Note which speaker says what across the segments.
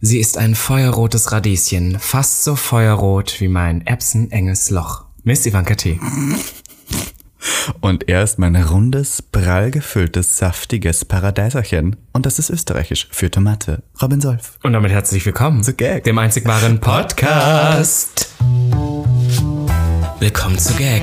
Speaker 1: Sie ist ein feuerrotes Radieschen, fast so feuerrot wie mein erbsenenges Loch. Miss Ivanka T.
Speaker 2: Und er ist mein rundes, prall gefülltes, saftiges Paradeiserchen. Und das ist österreichisch für Tomate. Robin Solf.
Speaker 1: Und damit herzlich willkommen
Speaker 2: Zu Gag.
Speaker 1: dem einzig wahren Podcast. Willkommen zu Gag.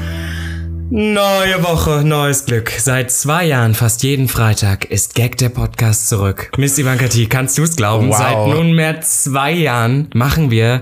Speaker 1: Neue Woche, neues Glück. Seit zwei Jahren, fast jeden Freitag, ist Gag der Podcast zurück. Miss Ivanka T, kannst du es glauben?
Speaker 2: Wow.
Speaker 1: Seit nunmehr zwei Jahren machen wir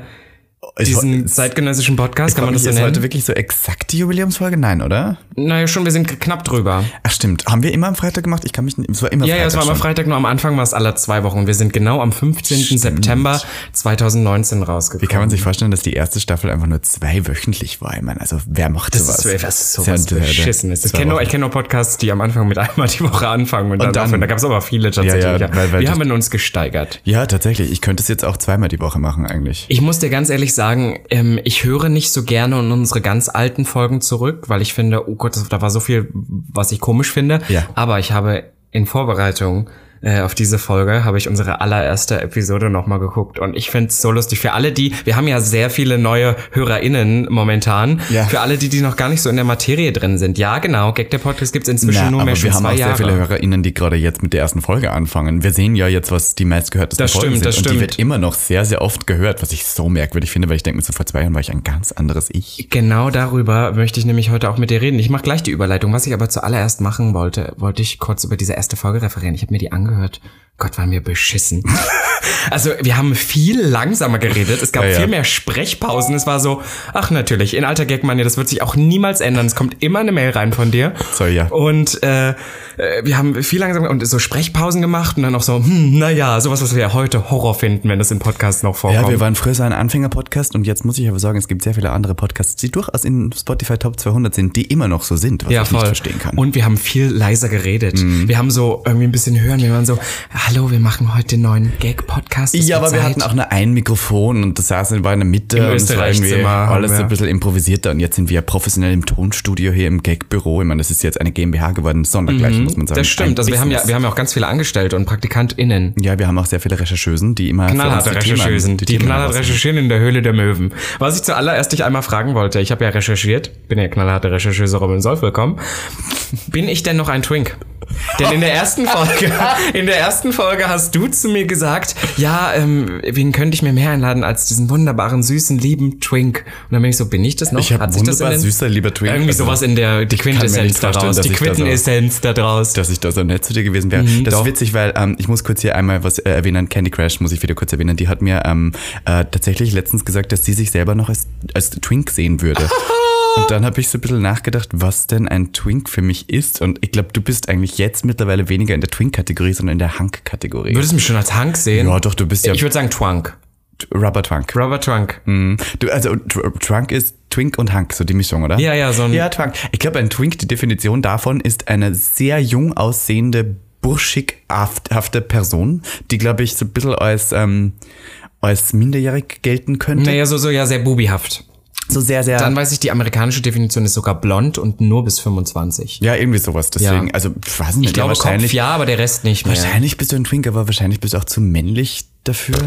Speaker 1: diesen zeitgenössischen Podcast, kann man das so
Speaker 2: ist
Speaker 1: nennen?
Speaker 2: heute wirklich so exakt die Jubiläumsfolge? Nein, oder?
Speaker 1: naja, schon, wir sind knapp drüber.
Speaker 2: Ach stimmt. Haben wir immer am Freitag gemacht? Ich kann mich nicht. Es war immer
Speaker 1: Ja, ja,
Speaker 2: Freitag
Speaker 1: es war immer. Freitag, nur am Anfang war es alle zwei Wochen. Wir sind genau am 15. September 2019 rausgekommen.
Speaker 2: Wie kann man sich vorstellen, dass die erste Staffel einfach nur zweiwöchentlich war? Ich meine, also wer macht
Speaker 1: Das
Speaker 2: sowas?
Speaker 1: ist, was ist
Speaker 2: Das
Speaker 1: sowas
Speaker 2: ist ja
Speaker 1: Beschissenes. Ich kenne nur, kenn nur Podcasts, die am Anfang mit einmal die Woche anfangen und, dann,
Speaker 2: dann-
Speaker 1: aufhören. Da gab es aber viele tatsächlich.
Speaker 2: Ja, ja,
Speaker 1: ja.
Speaker 2: weil- weil
Speaker 1: Wir
Speaker 2: das-
Speaker 1: haben uns gesteigert.
Speaker 2: Ja, tatsächlich. Ich könnte es jetzt auch zweimal die Woche machen eigentlich.
Speaker 1: Ich muss dir ganz ehrlich sagen, ähm, ich höre nicht so gerne in unsere ganz alten Folgen zurück, weil ich finde, oh Gott, da war so viel, was ich komisch finde.
Speaker 2: Ja.
Speaker 1: Aber ich habe in Vorbereitung äh, auf diese Folge habe ich unsere allererste Episode nochmal geguckt und ich finde es so lustig für alle die, wir haben ja sehr viele neue HörerInnen momentan,
Speaker 2: Ja.
Speaker 1: für alle die, die noch gar nicht so in der Materie drin sind. Ja, genau, Gag der Podcast gibt's inzwischen
Speaker 2: Na,
Speaker 1: nur mehr
Speaker 2: aber
Speaker 1: schon
Speaker 2: wir haben
Speaker 1: zwei
Speaker 2: auch sehr
Speaker 1: Jahre.
Speaker 2: viele HörerInnen, die gerade jetzt mit der ersten Folge anfangen. Wir sehen ja jetzt, was die meistgehörtesten
Speaker 1: Das
Speaker 2: Folgen
Speaker 1: stimmt,
Speaker 2: sind.
Speaker 1: das
Speaker 2: und die
Speaker 1: stimmt.
Speaker 2: wird immer noch sehr, sehr oft gehört, was ich so merkwürdig finde, weil ich denke mir so, vor zwei Jahren war ich ein ganz anderes Ich.
Speaker 1: Genau darüber möchte ich nämlich heute auch mit dir reden. Ich mache gleich die Überleitung. Was ich aber zuallererst machen wollte, wollte ich kurz über diese erste Folge referieren. Ich habe mir die angehört. Gott, waren wir beschissen. also wir haben viel langsamer geredet. Es gab
Speaker 2: Ja, ja.
Speaker 1: viel mehr Sprechpausen. Es war so, ach natürlich, in alter Gagmania, das wird sich auch niemals ändern. Es kommt immer eine Mail rein von dir.
Speaker 2: Soll ja.
Speaker 1: Und äh, äh, wir haben viel langsamer und so Sprechpausen gemacht und dann auch so, hm, naja, sowas, was wir ja heute Horror finden, wenn das in Podcasts noch vorkommt.
Speaker 2: Ja, wir waren früher so ein Anfänger-Podcast und jetzt muss ich aber sagen, es gibt sehr viele andere Podcasts, die durchaus in Spotify Top 200 sind, die immer noch so sind, was
Speaker 1: Ja,
Speaker 2: ich
Speaker 1: voll.
Speaker 2: nicht verstehen kann.
Speaker 1: Und wir haben viel leiser geredet.
Speaker 2: Mhm.
Speaker 1: Wir haben so irgendwie ein bisschen hören. Wir waren so, hallo, wir machen heute den neuen Gag-Podcast.
Speaker 2: Ja, aber wir
Speaker 1: Zeit.
Speaker 2: hatten auch nur ein Mikrofon und das saß war in der Mitte
Speaker 1: Im
Speaker 2: und es war irgendwie
Speaker 1: haben
Speaker 2: alles so ein bisschen improvisierter und jetzt sind wir professionell im Tonstudio hier im Gag-Büro. Ich meine, das ist jetzt eine GmbH geworden, Sondergleichen, muss man sagen.
Speaker 1: Mhm. Das stimmt.
Speaker 2: Ein
Speaker 1: Also wir haben ja, wir haben ja auch ganz viele Angestellte und PraktikantInnen.
Speaker 2: Ja, wir haben auch sehr viele Rechercheusen, die immer
Speaker 1: Knallharte
Speaker 2: die
Speaker 1: Rechercheusen. Die,
Speaker 2: Themen
Speaker 1: knallhart recherchieren in der Höhle der Möwen. Was ich zuallererst dich einmal fragen wollte, ich habe ja recherchiert, bin ja knallharte Rechercheuse Robin Solf, willkommen. Bin ich denn noch ein Twink? Denn in der ersten Folge, in der ersten Folge hast du zu mir gesagt, ja, ähm, wen könnte ich mir mehr einladen als diesen wunderbaren, süßen, lieben Twink? Und dann bin ich so, bin ich das noch?
Speaker 2: Ich hab
Speaker 1: Hat sich das in
Speaker 2: wunderbar
Speaker 1: den-
Speaker 2: süßer, lieber Twink.
Speaker 1: Irgendwie
Speaker 2: Also,
Speaker 1: sowas in der, die Quintessenz daraus, die
Speaker 2: ich da so-
Speaker 1: Quintessenz da draus.
Speaker 2: dass ich da so nett zu dir gewesen wäre.
Speaker 1: Mhm,
Speaker 2: das
Speaker 1: doch.
Speaker 2: ist witzig, weil ähm, ich muss kurz hier einmal was äh, erwähnen. Candy Crash muss ich wieder kurz erwähnen. Die hat mir ähm, äh, tatsächlich letztens gesagt, dass sie sich selber noch als, als Twink sehen würde. Und dann habe ich so ein bisschen nachgedacht, was denn ein Twink für mich ist. Und ich glaube, du bist eigentlich jetzt mittlerweile weniger in der Twink-Kategorie, sondern in der Hunk-Kategorie.
Speaker 1: Würdest du mich schon als Hank sehen?
Speaker 2: Ja, doch, du bist ja
Speaker 1: Ich würde sagen Twunk.
Speaker 2: Rubber Twunk.
Speaker 1: Rubber Trunk.
Speaker 2: Mhm. Du, also Tr- Trunk ist Twink und Hunk, so die Mischung, oder?
Speaker 1: Ja, ja, so ein-
Speaker 2: Ja, Twunk. Ich glaube, ein Twink, die Definition davon ist eine sehr jung aussehende, burschighafte Person, die, glaube ich, so ein bisschen als, ähm, als minderjährig gelten könnte.
Speaker 1: Naja, so, so, ja, sehr bubihaft.
Speaker 2: So sehr, sehr.
Speaker 1: Dann weiß ich, die amerikanische Definition ist sogar blond und nur bis 25.
Speaker 2: ja, irgendwie sowas. Deswegen,
Speaker 1: Ja.
Speaker 2: also, ich weiß nicht,
Speaker 1: Ich glaube,
Speaker 2: ja, wahrscheinlich,
Speaker 1: Kopf ja, aber der Rest nicht mehr.
Speaker 2: wahrscheinlich bist du ein Twink, aber wahrscheinlich bist du auch zu männlich dafür.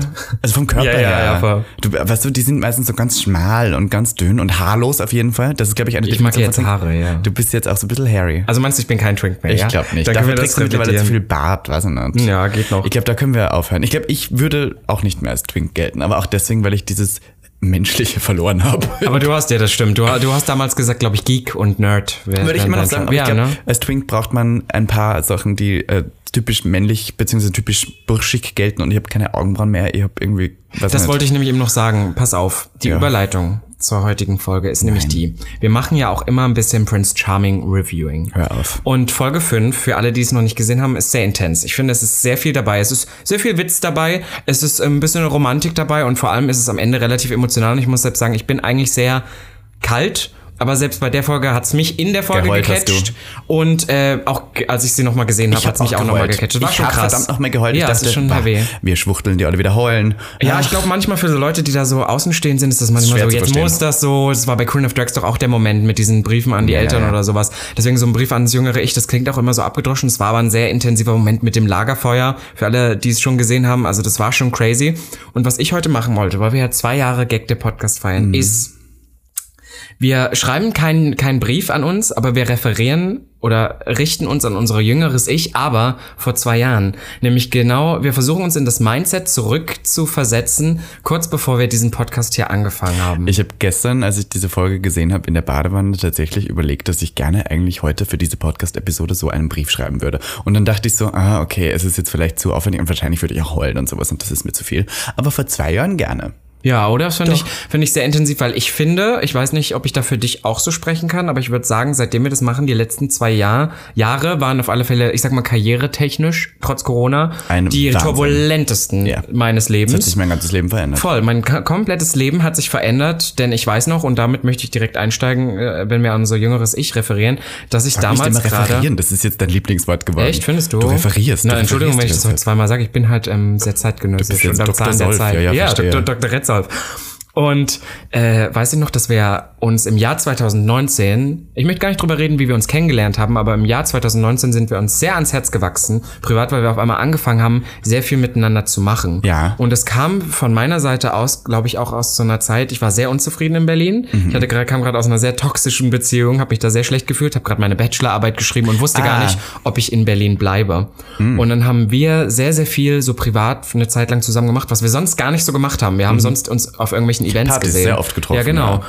Speaker 2: Also vom Körper
Speaker 1: Ja, ja,
Speaker 2: her.
Speaker 1: ja, voll.
Speaker 2: du, weißt du, die sind meistens so ganz schmal und ganz dünn und haarlos auf jeden Fall. Das ist, glaube ich, eine
Speaker 1: Ich mag
Speaker 2: Definition
Speaker 1: jetzt. Haare, ja.
Speaker 2: Du bist jetzt auch so ein bisschen hairy.
Speaker 1: Also meinst du, ich bin kein Twink mehr,
Speaker 2: Ich
Speaker 1: ja?
Speaker 2: glaube nicht.
Speaker 1: Dann können
Speaker 2: Dafür
Speaker 1: wir
Speaker 2: trägst
Speaker 1: das
Speaker 2: du mittlerweile zu viel Bart, weiß ich nicht.
Speaker 1: Ja, geht noch.
Speaker 2: Ich glaube, da können wir aufhören. Ich glaube, ich würde auch nicht mehr als Twink gelten, aber auch deswegen, weil ich dieses Menschliche verloren habe.
Speaker 1: Aber du hast ja, das stimmt. Du, du hast damals gesagt, glaube ich, Geek und Nerd.
Speaker 2: Würde ich immer noch sagen, aber
Speaker 1: ja,
Speaker 2: ich glaube,
Speaker 1: ne?
Speaker 2: als Twink braucht man ein paar Sachen, die äh, typisch männlich bzw. typisch burschig gelten und ich habe keine Augenbrauen mehr. Ich habe irgendwie,
Speaker 1: Das
Speaker 2: nicht.
Speaker 1: wollte ich nämlich eben noch sagen. Pass auf, die
Speaker 2: Ja.
Speaker 1: Überleitung. Zur heutigen Folge ist nämlich die. Wir machen ja auch immer ein bisschen Prince Charming Reviewing.
Speaker 2: Hör auf.
Speaker 1: Und Folge 5, für alle, die es noch nicht gesehen haben, ist sehr intens. Ich finde, es ist sehr viel dabei. Es ist sehr viel Witz dabei. Es ist ein bisschen Romantik dabei und vor allem ist es am Ende relativ emotional. Und ich muss selbst sagen, ich bin eigentlich sehr kalt aber selbst bei der Folge hat's mich in der Folge
Speaker 2: Geheult
Speaker 1: gecatcht. Und äh, auch als ich sie nochmal gesehen habe, hat's mich auch nochmal gecatcht. Das war
Speaker 2: ich
Speaker 1: schon
Speaker 2: hab
Speaker 1: krass.
Speaker 2: verdammt nochmal geheult.
Speaker 1: Ja,
Speaker 2: ich
Speaker 1: das
Speaker 2: dachte,
Speaker 1: ist schon
Speaker 2: bah,
Speaker 1: heavy.
Speaker 2: wir schwuchteln, die alle wieder heulen.
Speaker 1: Ja, ich glaube, manchmal für so Leute, die da so außenstehend sind, ist das manchmal
Speaker 2: schwer
Speaker 1: so, jetzt muss das so, das war bei Queen of Drags doch auch der Moment mit diesen Briefen an die
Speaker 2: Ja,
Speaker 1: Eltern
Speaker 2: ja.
Speaker 1: oder sowas. Deswegen so ein Brief ans jüngere Ich, das klingt auch immer so abgedroschen. Es war aber ein sehr intensiver Moment mit dem Lagerfeuer. Für alle, die es schon gesehen haben, also das war schon crazy. Und was ich heute machen wollte, weil wir ja zwei Jahre Gag der Podcast feiern,
Speaker 2: Mhm.
Speaker 1: ist, wir schreiben keinen keinen Brief an uns, aber wir referieren oder richten uns an unser jüngeres Ich, aber vor zwei Jahren. Nämlich genau, wir versuchen uns in das Mindset zurück zu versetzen, kurz bevor wir diesen Podcast hier angefangen haben.
Speaker 2: Ich habe gestern, als ich diese Folge gesehen habe, in der Badewanne tatsächlich überlegt, dass ich gerne eigentlich heute für diese Podcast-Episode so einen Brief schreiben würde. Und dann dachte ich so, ah, okay, es ist jetzt vielleicht zu aufwendig und wahrscheinlich würde ich auch heulen und sowas und das ist mir zu viel. Aber vor zwei Jahren gerne.
Speaker 1: Ja, oder? Das finde ich, finde ich sehr intensiv, weil ich finde, ich weiß nicht, ob ich da für dich auch so sprechen kann, aber ich würde sagen, seitdem wir das machen, die letzten zwei Jahr, Jahre waren auf alle Fälle, ich sag mal, karrieretechnisch, trotz Corona,
Speaker 2: Ein
Speaker 1: die
Speaker 2: Wahnsinn.
Speaker 1: turbulentesten
Speaker 2: Ja.
Speaker 1: meines Lebens.
Speaker 2: Das hat sich mein ganzes Leben verändert.
Speaker 1: Voll, mein komplettes Leben hat sich verändert, denn ich weiß noch, und damit möchte ich direkt einsteigen, äh, wenn wir an unser jüngeres Ich referieren, dass ich
Speaker 2: Nicht
Speaker 1: damals
Speaker 2: immer
Speaker 1: gerade...
Speaker 2: referieren, das ist jetzt dein Lieblingswort geworden.
Speaker 1: Echt, findest du?
Speaker 2: Du referierst.
Speaker 1: Na,
Speaker 2: du
Speaker 1: Entschuldigung, wenn ich
Speaker 2: referierst
Speaker 1: das heute zweimal sage. Ich bin halt ähm, sehr zeitgenössisch
Speaker 2: Du bist jetzt
Speaker 1: und
Speaker 2: Dr.
Speaker 1: Zahn der
Speaker 2: Solf,
Speaker 1: Zeit.
Speaker 2: ja, ja, verstehe.
Speaker 1: Dr. Dr. deshalb. Und äh, weiß ich noch, dass wir uns im Jahr 2019, ich möchte gar nicht drüber reden, wie wir uns kennengelernt haben, aber im Jahr 2019 sind wir uns sehr ans Herz gewachsen, privat, weil wir auf einmal angefangen haben, sehr viel miteinander zu machen.
Speaker 2: Ja.
Speaker 1: Und es kam von meiner Seite aus, glaube ich, auch aus so einer Zeit, ich war sehr unzufrieden in Berlin.
Speaker 2: Mhm.
Speaker 1: Ich hatte gerade kam gerade aus einer sehr toxischen Beziehung, habe mich da sehr schlecht gefühlt, habe gerade meine Bachelorarbeit geschrieben und wusste gar
Speaker 2: Ah.
Speaker 1: nicht, ob ich in Berlin bleibe.
Speaker 2: Mhm.
Speaker 1: Und dann haben wir sehr, sehr viel so privat für eine Zeit lang zusammen gemacht, was wir sonst gar nicht so gemacht haben. Wir haben sonst uns auf irgendwelchen Events
Speaker 2: Mhm. Partys
Speaker 1: gesehen.
Speaker 2: sehr oft getroffen,
Speaker 1: Ja, genau.
Speaker 2: ja.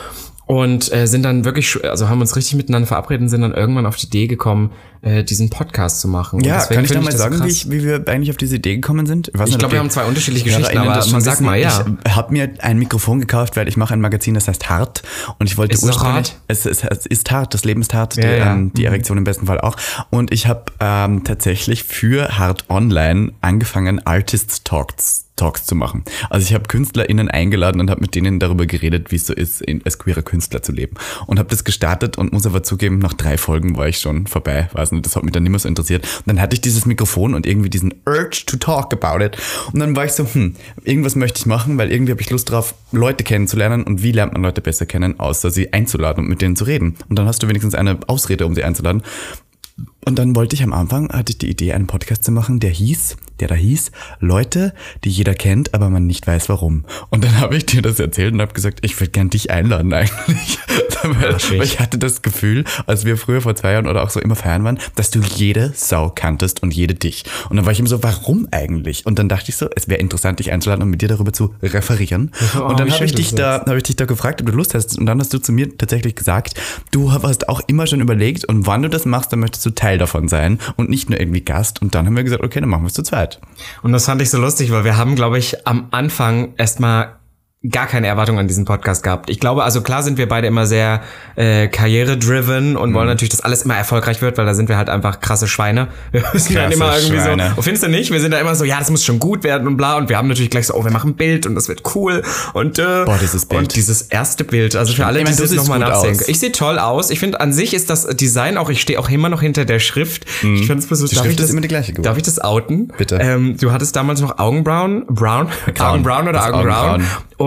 Speaker 1: Und äh, sind dann wirklich, also haben uns richtig miteinander verabredet und sind dann irgendwann auf die Idee gekommen, äh, diesen Podcast zu machen. Und
Speaker 2: Ja, kann ich da mal
Speaker 1: so
Speaker 2: sagen, wie, ich, wie wir eigentlich auf diese Idee gekommen sind? weiß
Speaker 1: Ich glaube, wir haben zwei unterschiedliche Geschichten, aber man sag mal, ja.
Speaker 2: Ich habe mir ein Mikrofon gekauft, weil ich mache ein Magazin, das heißt Hart. Und ich wollte
Speaker 1: Ist es
Speaker 2: ursprünglich.
Speaker 1: hart?
Speaker 2: Es, ist- es ist hart, das Leben ist hart,
Speaker 1: Ja,
Speaker 2: die,
Speaker 1: ja.
Speaker 2: Ähm, die Erektion im besten Fall auch. Und ich habe ähm, tatsächlich für Hart Online angefangen, Artist Talks Talks zu machen. Also ich habe KünstlerInnen eingeladen und habe mit denen darüber geredet, wie es so ist, als queerer Künstler zu leben. Und habe das gestartet und muss aber zugeben, nach drei Folgen war ich schon vorbei. Weiß nicht, das hat mich dann nicht mehr so interessiert. Und dann hatte ich dieses Mikrofon und irgendwie diesen Urge to talk about it. Und dann war ich so, hm, irgendwas möchte ich machen, weil irgendwie habe ich Lust drauf, Leute kennenzulernen. Und wie lernt man Leute besser kennen, außer sie einzuladen und mit denen zu reden. Und dann hast du wenigstens eine Ausrede, um sie einzuladen. Und dann wollte ich am Anfang, hatte ich die Idee, einen Podcast zu machen, der hieß, der da hieß, Leute, die jeder kennt, aber man nicht weiß warum. Und dann habe ich dir das erzählt und habe gesagt, ich würde gern dich einladen eigentlich. weil, ich hatte das Gefühl, als wir früher vor zwei Jahren oder auch so immer feiern waren, dass du jede Sau kanntest und jede dich. Und dann war ich immer so, warum eigentlich? Und dann dachte ich so, es wäre interessant, dich einzuladen und mit dir darüber zu referieren.
Speaker 1: Oh,
Speaker 2: und dann habe ich dich
Speaker 1: das
Speaker 2: da, habe ich dich da gefragt, ob du Lust hast. Und dann hast du zu mir tatsächlich gesagt, du hast auch immer schon überlegt und wann du das machst, dann möchtest du Teil davon sein und nicht nur irgendwie Gast. Und dann haben wir gesagt, okay, dann machen wir es zu zweit.
Speaker 1: Und das fand ich so lustig, weil wir haben, glaube ich, am Anfang erstmal gar keine Erwartung an diesen Podcast gehabt. Ich glaube, also klar sind wir beide immer sehr äh, karriere-driven und
Speaker 2: Mhm.
Speaker 1: wollen natürlich, dass alles immer erfolgreich wird, weil da sind wir halt einfach krasse Schweine. Wir sind dann
Speaker 2: Krasse
Speaker 1: immer irgendwie
Speaker 2: Schweine.
Speaker 1: so, oh, findest du nicht? Wir sind da immer so, ja, das muss schon gut werden und bla. Und wir haben natürlich gleich so, oh, wir machen ein Bild und das wird cool. Und, äh,
Speaker 2: Boah, dieses Bild.
Speaker 1: Und dieses erste Bild, also für alle,
Speaker 2: Ich
Speaker 1: die
Speaker 2: meine, du
Speaker 1: das nochmal nachsehen.
Speaker 2: aus.
Speaker 1: Ich sehe toll aus. Ich finde, an sich ist das Design auch, ich stehe auch immer noch hinter der Schrift. Ich finde es
Speaker 2: Mhm. Die Schrift ist immer die gleiche geworden.
Speaker 1: Darf ich das outen?
Speaker 2: Bitte.
Speaker 1: Ähm, du hattest damals noch Augenbrauen, Brown, Augenbrauen oder
Speaker 2: Das
Speaker 1: Augenbrauen.
Speaker 2: Augenbrauen.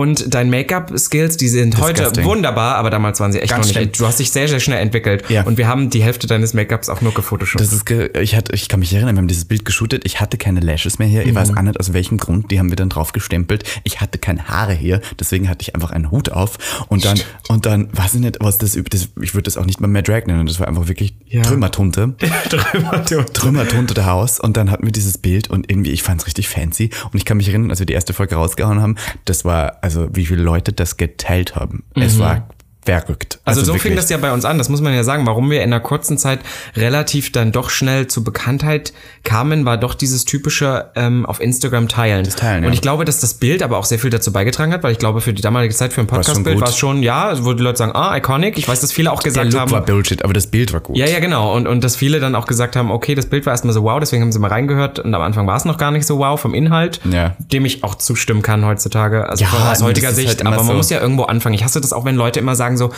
Speaker 1: Und dein Make-up-Skills, die sind heute
Speaker 2: Disgusting.
Speaker 1: wunderbar, aber damals waren sie echt
Speaker 2: Ganz
Speaker 1: noch nicht.
Speaker 2: schlimm.
Speaker 1: Du hast dich sehr, sehr schnell entwickelt.
Speaker 2: Ja.
Speaker 1: Und wir haben die Hälfte deines Make-ups auch nur gefotoshoppt.
Speaker 2: Das ist, ge ich hatte, ich kann mich erinnern, wir haben dieses Bild geshootet. Ich hatte keine Lashes mehr hier. Ich
Speaker 1: Mhm.
Speaker 2: weiß auch nicht aus welchem Grund. Die haben wir dann drauf gestempelt. Ich hatte keine Haare hier. Deswegen hatte ich einfach einen Hut auf. Und dann, und dann, weiß ich nicht, was das, das ich würde das auch nicht mal mehr Drag nennen. Das war einfach wirklich
Speaker 1: Ja.
Speaker 2: Trümmertunte.
Speaker 1: Du-
Speaker 2: Trümmertunte der Haus. Und dann hatten wir dieses Bild und irgendwie, ich fand es richtig fancy. Und ich kann mich erinnern, als wir die erste Folge rausgehauen haben, das war, also wie viele Leute das geteilt haben.
Speaker 1: Mhm.
Speaker 2: Es war verrückt.
Speaker 1: Also, so fing
Speaker 2: wirklich.
Speaker 1: das ja bei uns an, das muss man ja sagen. Warum wir in einer kurzen Zeit relativ dann doch schnell zu Bekanntheit kamen, war doch dieses typische ähm, auf Instagram teilen. Das
Speaker 2: Teilen,
Speaker 1: Und
Speaker 2: ja.
Speaker 1: ich glaube, dass das Bild aber auch sehr viel dazu beigetragen hat, weil ich glaube, für die damalige Zeit, für ein Podcast-Bild war es schon, ja, wo die Leute sagen, ah, iconic. Ich weiß, dass viele auch
Speaker 2: Der
Speaker 1: gesagt
Speaker 2: Look
Speaker 1: haben.
Speaker 2: war Bullshit, aber das Bild war gut.
Speaker 1: Ja, ja, genau. Und, und dass viele dann auch gesagt haben, okay, das Bild war erstmal so wow, deswegen haben sie mal reingehört und am Anfang war es noch gar nicht so wow vom Inhalt,
Speaker 2: Ja.
Speaker 1: dem ich auch zustimmen kann heutzutage, also
Speaker 2: Ja,
Speaker 1: von, aus heutiger
Speaker 2: ist
Speaker 1: Sicht.
Speaker 2: halt
Speaker 1: aber man
Speaker 2: so.
Speaker 1: muss ja irgendwo anfangen. Ich hasse das auch, wenn Leute immer sagen so,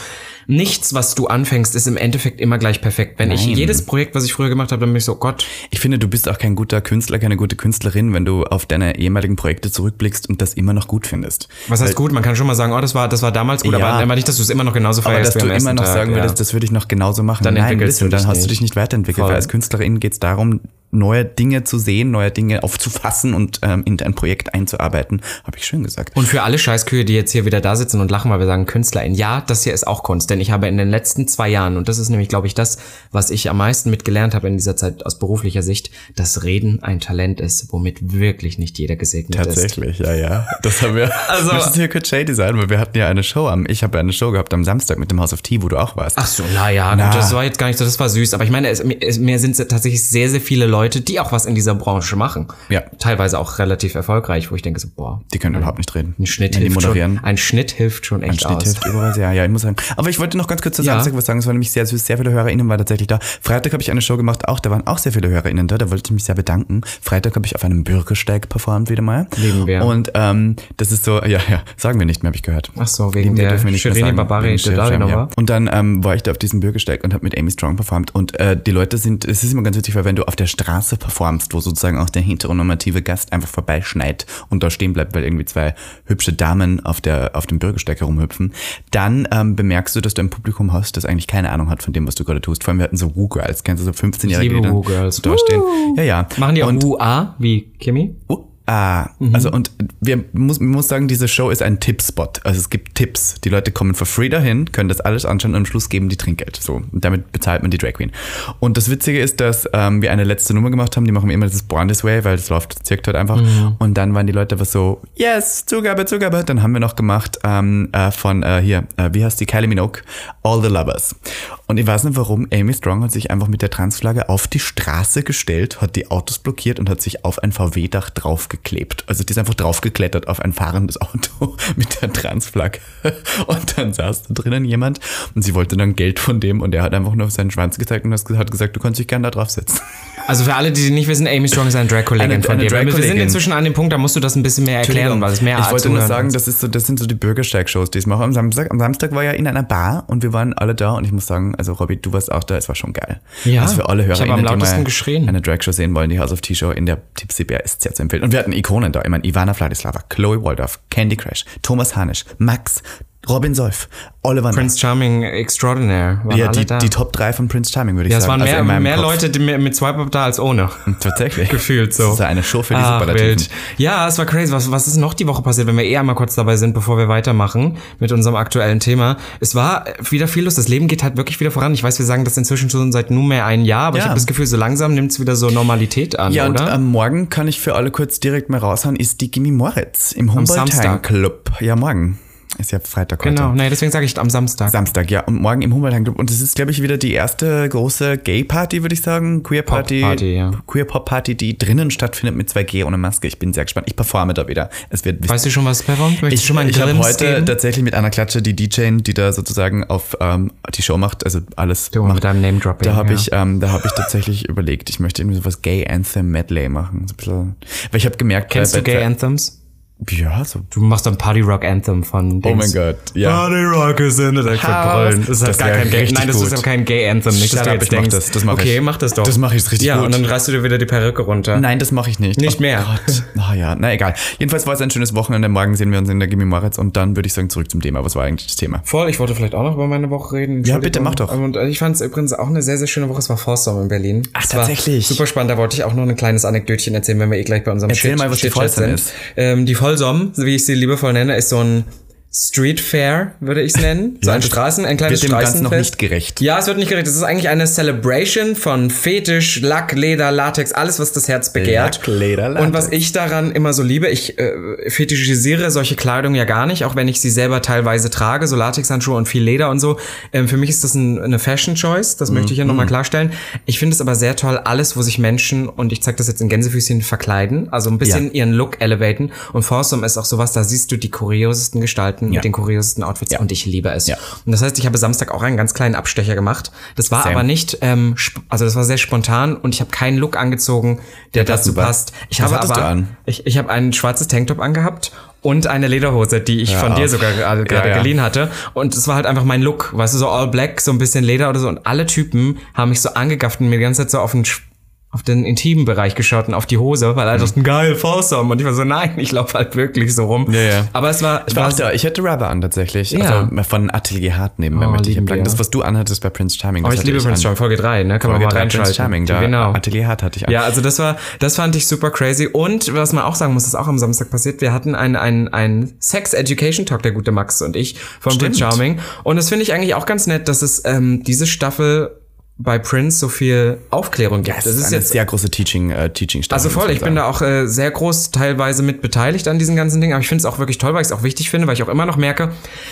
Speaker 1: nichts, was du anfängst, ist im Endeffekt immer gleich perfekt. Wenn ich
Speaker 2: Nein.
Speaker 1: jedes Projekt, was ich früher gemacht habe, dann bin ich so, Gott,
Speaker 2: Ich finde, du bist auch kein guter Künstler, keine gute Künstlerin, wenn du auf deine ehemaligen Projekte zurückblickst und das immer noch gut findest.
Speaker 1: was heißt gut? Man kann schon mal sagen, oh, das war, das war damals gut,
Speaker 2: Ja.
Speaker 1: aber immer nicht, dass du es immer noch genauso
Speaker 2: Aber
Speaker 1: feierst
Speaker 2: dass
Speaker 1: wie
Speaker 2: du immer noch
Speaker 1: Tag,
Speaker 2: sagen
Speaker 1: ja.
Speaker 2: würdest, das würde ich noch genauso machen.
Speaker 1: Dann
Speaker 2: Nein, du,
Speaker 1: du
Speaker 2: dann hast du
Speaker 1: nicht.
Speaker 2: dich nicht weiterentwickelt.
Speaker 1: Voll.
Speaker 2: Weil als Künstlerin geht es darum, neue Dinge zu sehen, neue Dinge aufzufassen und ähm, in dein Projekt einzuarbeiten. Habe ich schön gesagt.
Speaker 1: Und für alle Scheißkühe, die jetzt hier wieder da sitzen und lachen, weil wir sagen Künstlerin, ja, das hier ist auch Kunst. Denn ich habe in den letzten zwei Jahren, und das ist nämlich, glaube ich, das, was ich am meisten mitgelernt habe in dieser Zeit aus beruflicher Sicht, dass Reden ein Talent ist, womit wirklich nicht jeder gesegnet ist.
Speaker 2: Tatsächlich, ja, ja. Das haben wir.
Speaker 1: Also-
Speaker 2: das hier kurz shady sein, weil wir hatten ja eine Show am, ich habe eine Show gehabt am Samstag mit dem House of Tea, wo du auch warst.
Speaker 1: Ach so, naja,
Speaker 2: Na.
Speaker 1: gut, das war jetzt gar nicht so, das war süß. Aber ich meine, es, es, mir sind tatsächlich sehr, sehr viele Leute, die auch was in dieser Branche machen.
Speaker 2: Ja.
Speaker 1: Teilweise auch relativ erfolgreich, wo ich denke so, boah,
Speaker 2: Die können überhaupt nicht reden.
Speaker 1: ein Schnitt
Speaker 2: Wenn
Speaker 1: hilft schon. Ein Schnitt hilft schon echt
Speaker 2: Schnitt
Speaker 1: aus.
Speaker 2: hilft überall sehr. Ja, ich muss sagen. Aber ich wollte noch ganz kurz zu
Speaker 1: Ja.
Speaker 2: Samstag was sagen. Es waren nämlich sehr süß. Sehr viele HörerInnen waren tatsächlich da. Freitag habe ich eine Show gemacht, auch da waren auch sehr viele HörerInnen da. Da wollte ich mich sehr bedanken. Freitag habe ich auf einem Bürgersteig performt wieder mal.
Speaker 1: Lieben wir.
Speaker 2: Und ähm, das ist so, ja, ja, sagen wir nicht mehr, habe ich gehört.
Speaker 1: Ach so, wegen
Speaker 2: Lieben wir
Speaker 1: der
Speaker 2: dürfen wir nicht mehr
Speaker 1: Shirini Barbari Dadanova.
Speaker 2: ja. Und dann ähm, war ich da auf diesem Bürgersteig und habe mit Amy Strong performt. Und äh, die Leute sind, es ist immer ganz witzig, weil wenn du auf der Straße performst, wo sozusagen auch der heteronormative Gast einfach vorbeischneit und da stehen bleibt, weil irgendwie zwei hübsche Damen auf, der, auf dem Bürgersteig herumhüpfen, dann ähm, bemerkst du, dass du ein Publikum hast, das eigentlich keine Ahnung hat von dem, was du gerade tust. Vor allem, wir hatten so Woo-Girls, kennst du so 15-Jährige,
Speaker 1: liebe
Speaker 2: die da stehen. Ja, ja.
Speaker 1: Machen die auch
Speaker 2: und,
Speaker 1: UA wie Kimi?
Speaker 2: Oh, ah, also und wir muss, man muss sagen, diese Show ist ein Tippspot. Also es gibt Tipps. Die Leute kommen for free dahin, können das alles anschauen und am Schluss geben die Trinkgeld. So, und damit bezahlt man die Drag Queen. Und das Witzige ist, dass ähm, wir eine letzte Nummer gemacht haben. Die machen wir immer das Born This Way, weil das läuft zirkt halt einfach. Und dann waren die Leute aber so, yes, Zugabe, Zugabe. Dann haben wir noch gemacht ähm, äh, von äh, hier, äh, wie heißt die Kylie Minogue? All the Lovers. Und ich weiß nicht warum, Amy Strong hat sich einfach mit der Transflagge auf die Straße gestellt, hat die Autos blockiert und hat sich auf ein VW-Dach draufgeklebt. Also die ist einfach draufgeklettert auf ein fahrendes Auto mit der Transflagge. Und dann saß da drinnen jemand und sie wollte dann Geld von dem und er hat einfach nur auf seinen Schwanz gezeigt und hat gesagt, du kannst dich gerne da draufsetzen.
Speaker 1: Also für alle, die nicht wissen, Amy Strong ist eine Drag-Kollegin von dir. Wir sind inzwischen an dem Punkt, da musst du das ein bisschen mehr erklären, weil es mehr
Speaker 2: Ich wollte nur sagen, das, ist so, das sind so die Bürgersteig-Shows, die ich mache am Samstag. Am Samstag war ja in einer Bar und wir waren alle da und ich muss sagen, also Robby, du warst auch da, es war schon geil.
Speaker 1: Ja,
Speaker 2: also für alle
Speaker 1: ich
Speaker 2: Hörer,
Speaker 1: habe am lautesten geschrien.
Speaker 2: eine Drag-Show sehen wollen, die House of T-Show in der Tipsy Bear ist sehr zu empfehlen. Und wir hatten Ikonen da. Ich meine, Ivana Vladislava, Chloe Waldorf, Candy Crash, Thomas Hanisch, Max, Robin Solf, waren
Speaker 1: Prince Charming Extraordinaire waren.
Speaker 2: Ja, die, die Top 3 von Prince Charming, würde ich
Speaker 1: ja, es
Speaker 2: sagen.
Speaker 1: waren
Speaker 2: Also
Speaker 1: mehr,
Speaker 2: in meinem
Speaker 1: mehr. Leute die mit, Swipe-Up da als ohne.
Speaker 2: Tatsächlich.
Speaker 1: Gefühlt so.
Speaker 2: Das ist eine Show für die
Speaker 1: Ach, wild. Ja, es war crazy. Was, was ist noch die Woche passiert, wenn wir eh einmal kurz dabei sind, bevor wir weitermachen mit unserem aktuellen Thema? Es war wieder viel los. Das Leben geht halt wirklich wieder voran. Ich weiß, wir sagen das inzwischen schon seit nunmehr ein Jahr, aber ich
Speaker 2: Ja.
Speaker 1: habe das Gefühl, so langsam nimmt es wieder so Normalität an,
Speaker 2: Ja, und
Speaker 1: oder?
Speaker 2: am Morgen kann ich für alle kurz direkt mal raushauen, ist die Gimme Moritz im Humboldt. Club. Ja, morgen. Ist ja Freitag heute.
Speaker 1: genau, nee, deswegen sage ich am Samstag.
Speaker 2: Samstag, ja. Und morgen im Humboldt Club. Und das ist, glaube ich, wieder die erste große Gay-Party, würde ich sagen. Queer-Party.
Speaker 1: Pop-Party, ja.
Speaker 2: Queer-Pop-Party, die drinnen stattfindet mit 2G ohne Maske. Ich bin sehr gespannt. Ich performe da wieder. Es wird
Speaker 1: Weißt du schon, was performt? Möchtest
Speaker 2: ich,
Speaker 1: schon mal einen
Speaker 2: ich habe heute
Speaker 1: geben?
Speaker 2: tatsächlich mit einer Klatsche die DJ, die da sozusagen auf ähm, die Show macht, also alles
Speaker 1: Du,
Speaker 2: macht.
Speaker 1: mit deinem Name-Dropping,
Speaker 2: Da habe
Speaker 1: ja.
Speaker 2: ich, ähm, da habe ich tatsächlich überlegt, ich möchte irgendwie so was Gay Anthem Medley machen. So weil ich habe gemerkt,
Speaker 1: Kennst
Speaker 2: bei-
Speaker 1: du Gay
Speaker 2: bei-
Speaker 1: Anthems?
Speaker 2: Ja, so.
Speaker 1: Du machst ein Party Rock Anthem von
Speaker 2: Oh mein Gott, ja.
Speaker 1: Party Rock ist in der
Speaker 2: House.
Speaker 1: Das ist halt
Speaker 2: Das
Speaker 1: gar kein Gay.
Speaker 2: richtig
Speaker 1: Nein, das ist aber kein Gay Anthem. Nicht, dass
Speaker 2: Shut
Speaker 1: du
Speaker 2: up, mach
Speaker 1: denkst.
Speaker 2: das, das mach
Speaker 1: okay,
Speaker 2: ich.
Speaker 1: mach das doch.
Speaker 2: Das mach ich richtig
Speaker 1: ja,
Speaker 2: gut.
Speaker 1: und dann reißt du dir wieder die Perücke runter.
Speaker 2: Nein, das mache ich nicht.
Speaker 1: Nicht
Speaker 2: oh
Speaker 1: mehr.
Speaker 2: Gott. Ah ja, na egal. Jedenfalls war es ein schönes Wochenende. Morgen sehen wir uns in der Gimme Moritz und dann würde ich sagen zurück zum Thema. Was war eigentlich das Thema?
Speaker 1: Voll, ich wollte vielleicht auch noch über meine Woche reden.
Speaker 2: Ja, bitte, mach doch.
Speaker 1: Und ich fand es übrigens auch eine sehr, sehr schöne Woche. Es war Forstorm in Berlin.
Speaker 2: Ach,
Speaker 1: Es war
Speaker 2: tatsächlich?
Speaker 1: Super spannend. Da wollte ich auch noch ein kleines Anekdötchen erzählen, wenn wir eh gleich bei unserem
Speaker 2: Erzähl
Speaker 1: Shit,
Speaker 2: mal, was die Vollsom
Speaker 1: sind.
Speaker 2: ist.
Speaker 1: Ähm, die Vollsom, wie ich sie liebevoll nenne, ist so ein Street Fair, würde ich es nennen. So ein
Speaker 2: das
Speaker 1: Straßen, ein kleines
Speaker 2: wird dem Ganzen noch nicht gerecht.
Speaker 1: Ja, es wird nicht gerecht. Es ist eigentlich eine Celebration von Fetisch, Lack, Leder, Latex, alles, was das Herz begehrt.
Speaker 2: Lack, Leder, Latex.
Speaker 1: Und was ich daran immer so liebe, ich äh, fetischisiere solche Kleidung ja gar nicht, auch wenn ich sie selber teilweise trage, so Latexhandschuhe und viel Leder und so. Ähm, für mich ist das ein, eine Fashion Choice, das möchte ich hier
Speaker 2: Mhm.
Speaker 1: nochmal klarstellen. Ich finde es aber sehr toll, alles, wo sich Menschen, und ich zeige das jetzt in Gänsefüßchen, verkleiden, also ein bisschen
Speaker 2: Ja.
Speaker 1: ihren Look elevaten. Und Foursome ist auch sowas, da siehst du die kuriosesten Gestalten
Speaker 2: Ja.
Speaker 1: mit den kuriosesten Outfits und ich liebe es.
Speaker 2: Ja.
Speaker 1: Und das heißt, ich habe Samstag auch einen ganz kleinen Abstecher gemacht. Das war
Speaker 2: Same.
Speaker 1: aber nicht, ähm, also das war sehr spontan und ich habe keinen Look angezogen, der
Speaker 2: Ja,
Speaker 1: dazu passt. Ich
Speaker 2: Was
Speaker 1: habe aber, ich, ich habe ein schwarzes Tanktop angehabt und eine Lederhose, die ich
Speaker 2: Hör
Speaker 1: von dir sogar gerade gerade
Speaker 2: ja.
Speaker 1: geliehen hatte. Und es war halt einfach mein Look, weißt du, so all black, so ein bisschen Leder oder so. Und alle Typen haben mich so angegafft und mir die ganze Zeit so auf den auf den intimen Bereich geschaut und auf die Hose, weil alle dachten, geil, Foursome. Und ich war so, nein, ich laufe halt wirklich so rum.
Speaker 2: Mhm. Ja, ja.
Speaker 1: Aber es war,
Speaker 2: Ich,
Speaker 1: war
Speaker 2: da, ich hätte Rubber an tatsächlich.
Speaker 1: Ja.
Speaker 2: Also von Atelier Hart nebenbei
Speaker 1: Oh,
Speaker 2: möchte ich sagen. Das, was du anhattest bei Prince Charming.
Speaker 1: Oh, ich liebe Prince
Speaker 2: an.
Speaker 1: Charming, Folge 3, ne? Kann
Speaker 2: Folge
Speaker 1: man mal
Speaker 2: drei, Prince
Speaker 1: reinschalten.
Speaker 2: Charming, da
Speaker 1: genau.
Speaker 2: Atelier Hart hatte ich an.
Speaker 1: Ja, also das war, das fand ich super crazy. Und was man auch sagen muss, ist auch am Samstag passiert. Wir hatten einen einen einen Sex Education Talk, der gute Max und ich von
Speaker 2: Stimmt.
Speaker 1: Prince Charming. Und das finde ich eigentlich auch ganz nett, dass es ähm, diese Staffel bei Prince so viel Aufklärung gibt.
Speaker 2: Das ist, eine sehr große Teaching, äh, Teaching
Speaker 1: also voll, ich bin da auch äh, sehr groß teilweise mit beteiligt an diesen ganzen Dingen, aber ich finde es auch wirklich toll, weil ich es auch wichtig finde, weil ich auch immer noch merke,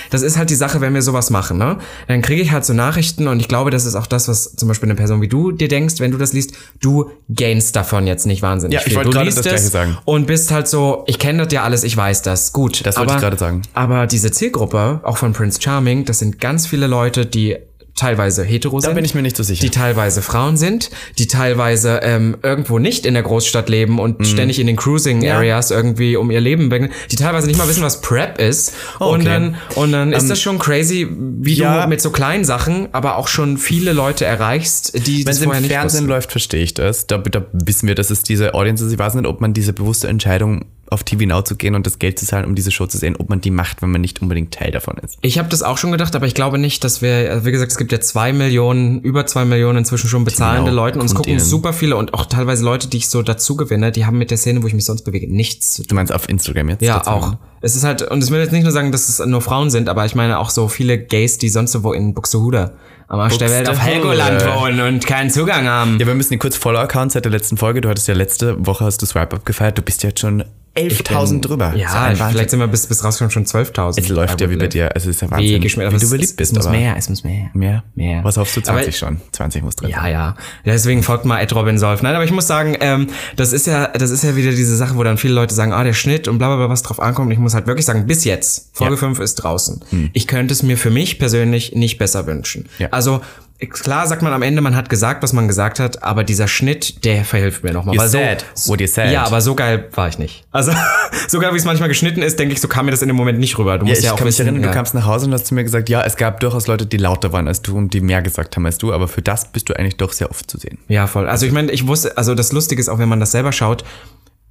Speaker 1: das ist halt die Sache, wenn wir sowas machen, ne? Dann kriege ich halt so Nachrichten und ich glaube, das ist auch das, was zum Beispiel eine Person wie du dir denkst, wenn du das liest, du gainst davon jetzt nicht wahnsinnig
Speaker 2: Ja, ich
Speaker 1: viel. du liest
Speaker 2: das Gleiche
Speaker 1: es
Speaker 2: sagen.
Speaker 1: und bist halt so, ich kenne das ja alles, ich weiß das, gut.
Speaker 2: Das wollte
Speaker 1: aber,
Speaker 2: ich gerade sagen.
Speaker 1: Aber diese Zielgruppe, auch von Prince Charming, das sind ganz viele Leute, die teilweise hetero sind
Speaker 2: bin ich mir nicht so sicher.
Speaker 1: die teilweise Frauen sind, die teilweise ähm, irgendwo nicht in der Großstadt leben und
Speaker 2: Mhm.
Speaker 1: ständig in den Cruising Areas irgendwie um ihr Leben bringen, die teilweise nicht mal wissen, was Prep ist.
Speaker 2: Oh,
Speaker 1: Und
Speaker 2: okay.
Speaker 1: dann, und dann ist das schon crazy, wie
Speaker 2: ja.
Speaker 1: du mit so kleinen Sachen, aber auch schon viele Leute erreichst, die
Speaker 2: Wenn
Speaker 1: das
Speaker 2: es im
Speaker 1: vorher nicht
Speaker 2: Fernsehen
Speaker 1: wussten.
Speaker 2: läuft, verstehe ich das. Da, da wissen wir, dass es diese Audience ist. Ich weiß nicht, ob man diese bewusste Entscheidung auf TV Now zu gehen und das Geld zu zahlen, um diese Show zu sehen, ob man die macht, wenn man nicht unbedingt Teil davon ist.
Speaker 1: Ich habe das auch schon gedacht, aber ich glaube nicht, dass wir, also wie gesagt, es gibt ja zwei Millionen, über zwei Millionen inzwischen schon bezahlende
Speaker 2: Genau,
Speaker 1: Leute und es gucken super viele und auch teilweise Leute, die ich so dazu gewinne, die haben mit der Szene, wo ich mich sonst bewege, nichts zu tun.
Speaker 2: Du meinst auf Instagram jetzt?
Speaker 1: Ja, auch. Es ist halt, und es will jetzt nicht nur sagen, dass es nur Frauen sind, aber ich meine auch so viele Gays, die sonst wo in Buxtehude am Arsch der Welt auf. Helgoland wohnen und keinen Zugang haben.
Speaker 2: Ja, wir müssen dir kurz Follow-Account seit der letzten Folge. Du hattest ja letzte Woche hast du Swipe-Up gefeiert. Du bist ja jetzt schon 11.000 drüber.
Speaker 1: Ja, vielleicht sind wir bis, bis rausgekommen schon 12.000.
Speaker 2: Es läuft ja wie bei dir. Es ist ja Wahnsinn,
Speaker 1: Wie geschmiert,
Speaker 2: wie du
Speaker 1: es,
Speaker 2: beliebt
Speaker 1: es,
Speaker 2: bist.
Speaker 1: es muss
Speaker 2: aber
Speaker 1: mehr, es muss mehr.
Speaker 2: Mehr?
Speaker 1: Mehr.
Speaker 2: Was hoffst du? 20
Speaker 1: Aber-
Speaker 2: schon. 20 muss drin
Speaker 1: Ja,
Speaker 2: sein.
Speaker 1: ja. Deswegen folgt mal Ed Robin Solf. Nein, aber ich muss sagen, ähm, das ist ja, das ist ja wieder diese Sache, wo dann viele Leute sagen, ah, der Schnitt und bla bla bla, was drauf ankommt. Ich muss halt wirklich sagen, bis jetzt, Folge
Speaker 2: Ja. Hm.
Speaker 1: 5 ist draußen. Ich könnte es mir für mich persönlich nicht besser wünschen.
Speaker 2: Ja.
Speaker 1: Also, klar sagt man am Ende, man hat gesagt, was man gesagt hat, aber dieser Schnitt, der verhilft mir nochmal.
Speaker 2: You
Speaker 1: Weil
Speaker 2: said
Speaker 1: so,
Speaker 2: what you said.
Speaker 1: Ja, aber so geil war ich nicht. Also, so geil wie es manchmal geschnitten ist, denke ich, so kam mir das in dem Moment nicht rüber. Du
Speaker 2: Ja,
Speaker 1: musst
Speaker 2: ich
Speaker 1: ja, auch
Speaker 2: kann mich erinnern,
Speaker 1: ja.
Speaker 2: du kamst nach Hause und hast zu mir gesagt, ja, es gab durchaus Leute, die lauter waren als du und die mehr gesagt haben als du, aber für das bist du eigentlich doch sehr oft zu sehen.
Speaker 1: Ja, voll. Also ich meine, ich wusste, also das Lustige ist auch, wenn man das selber schaut,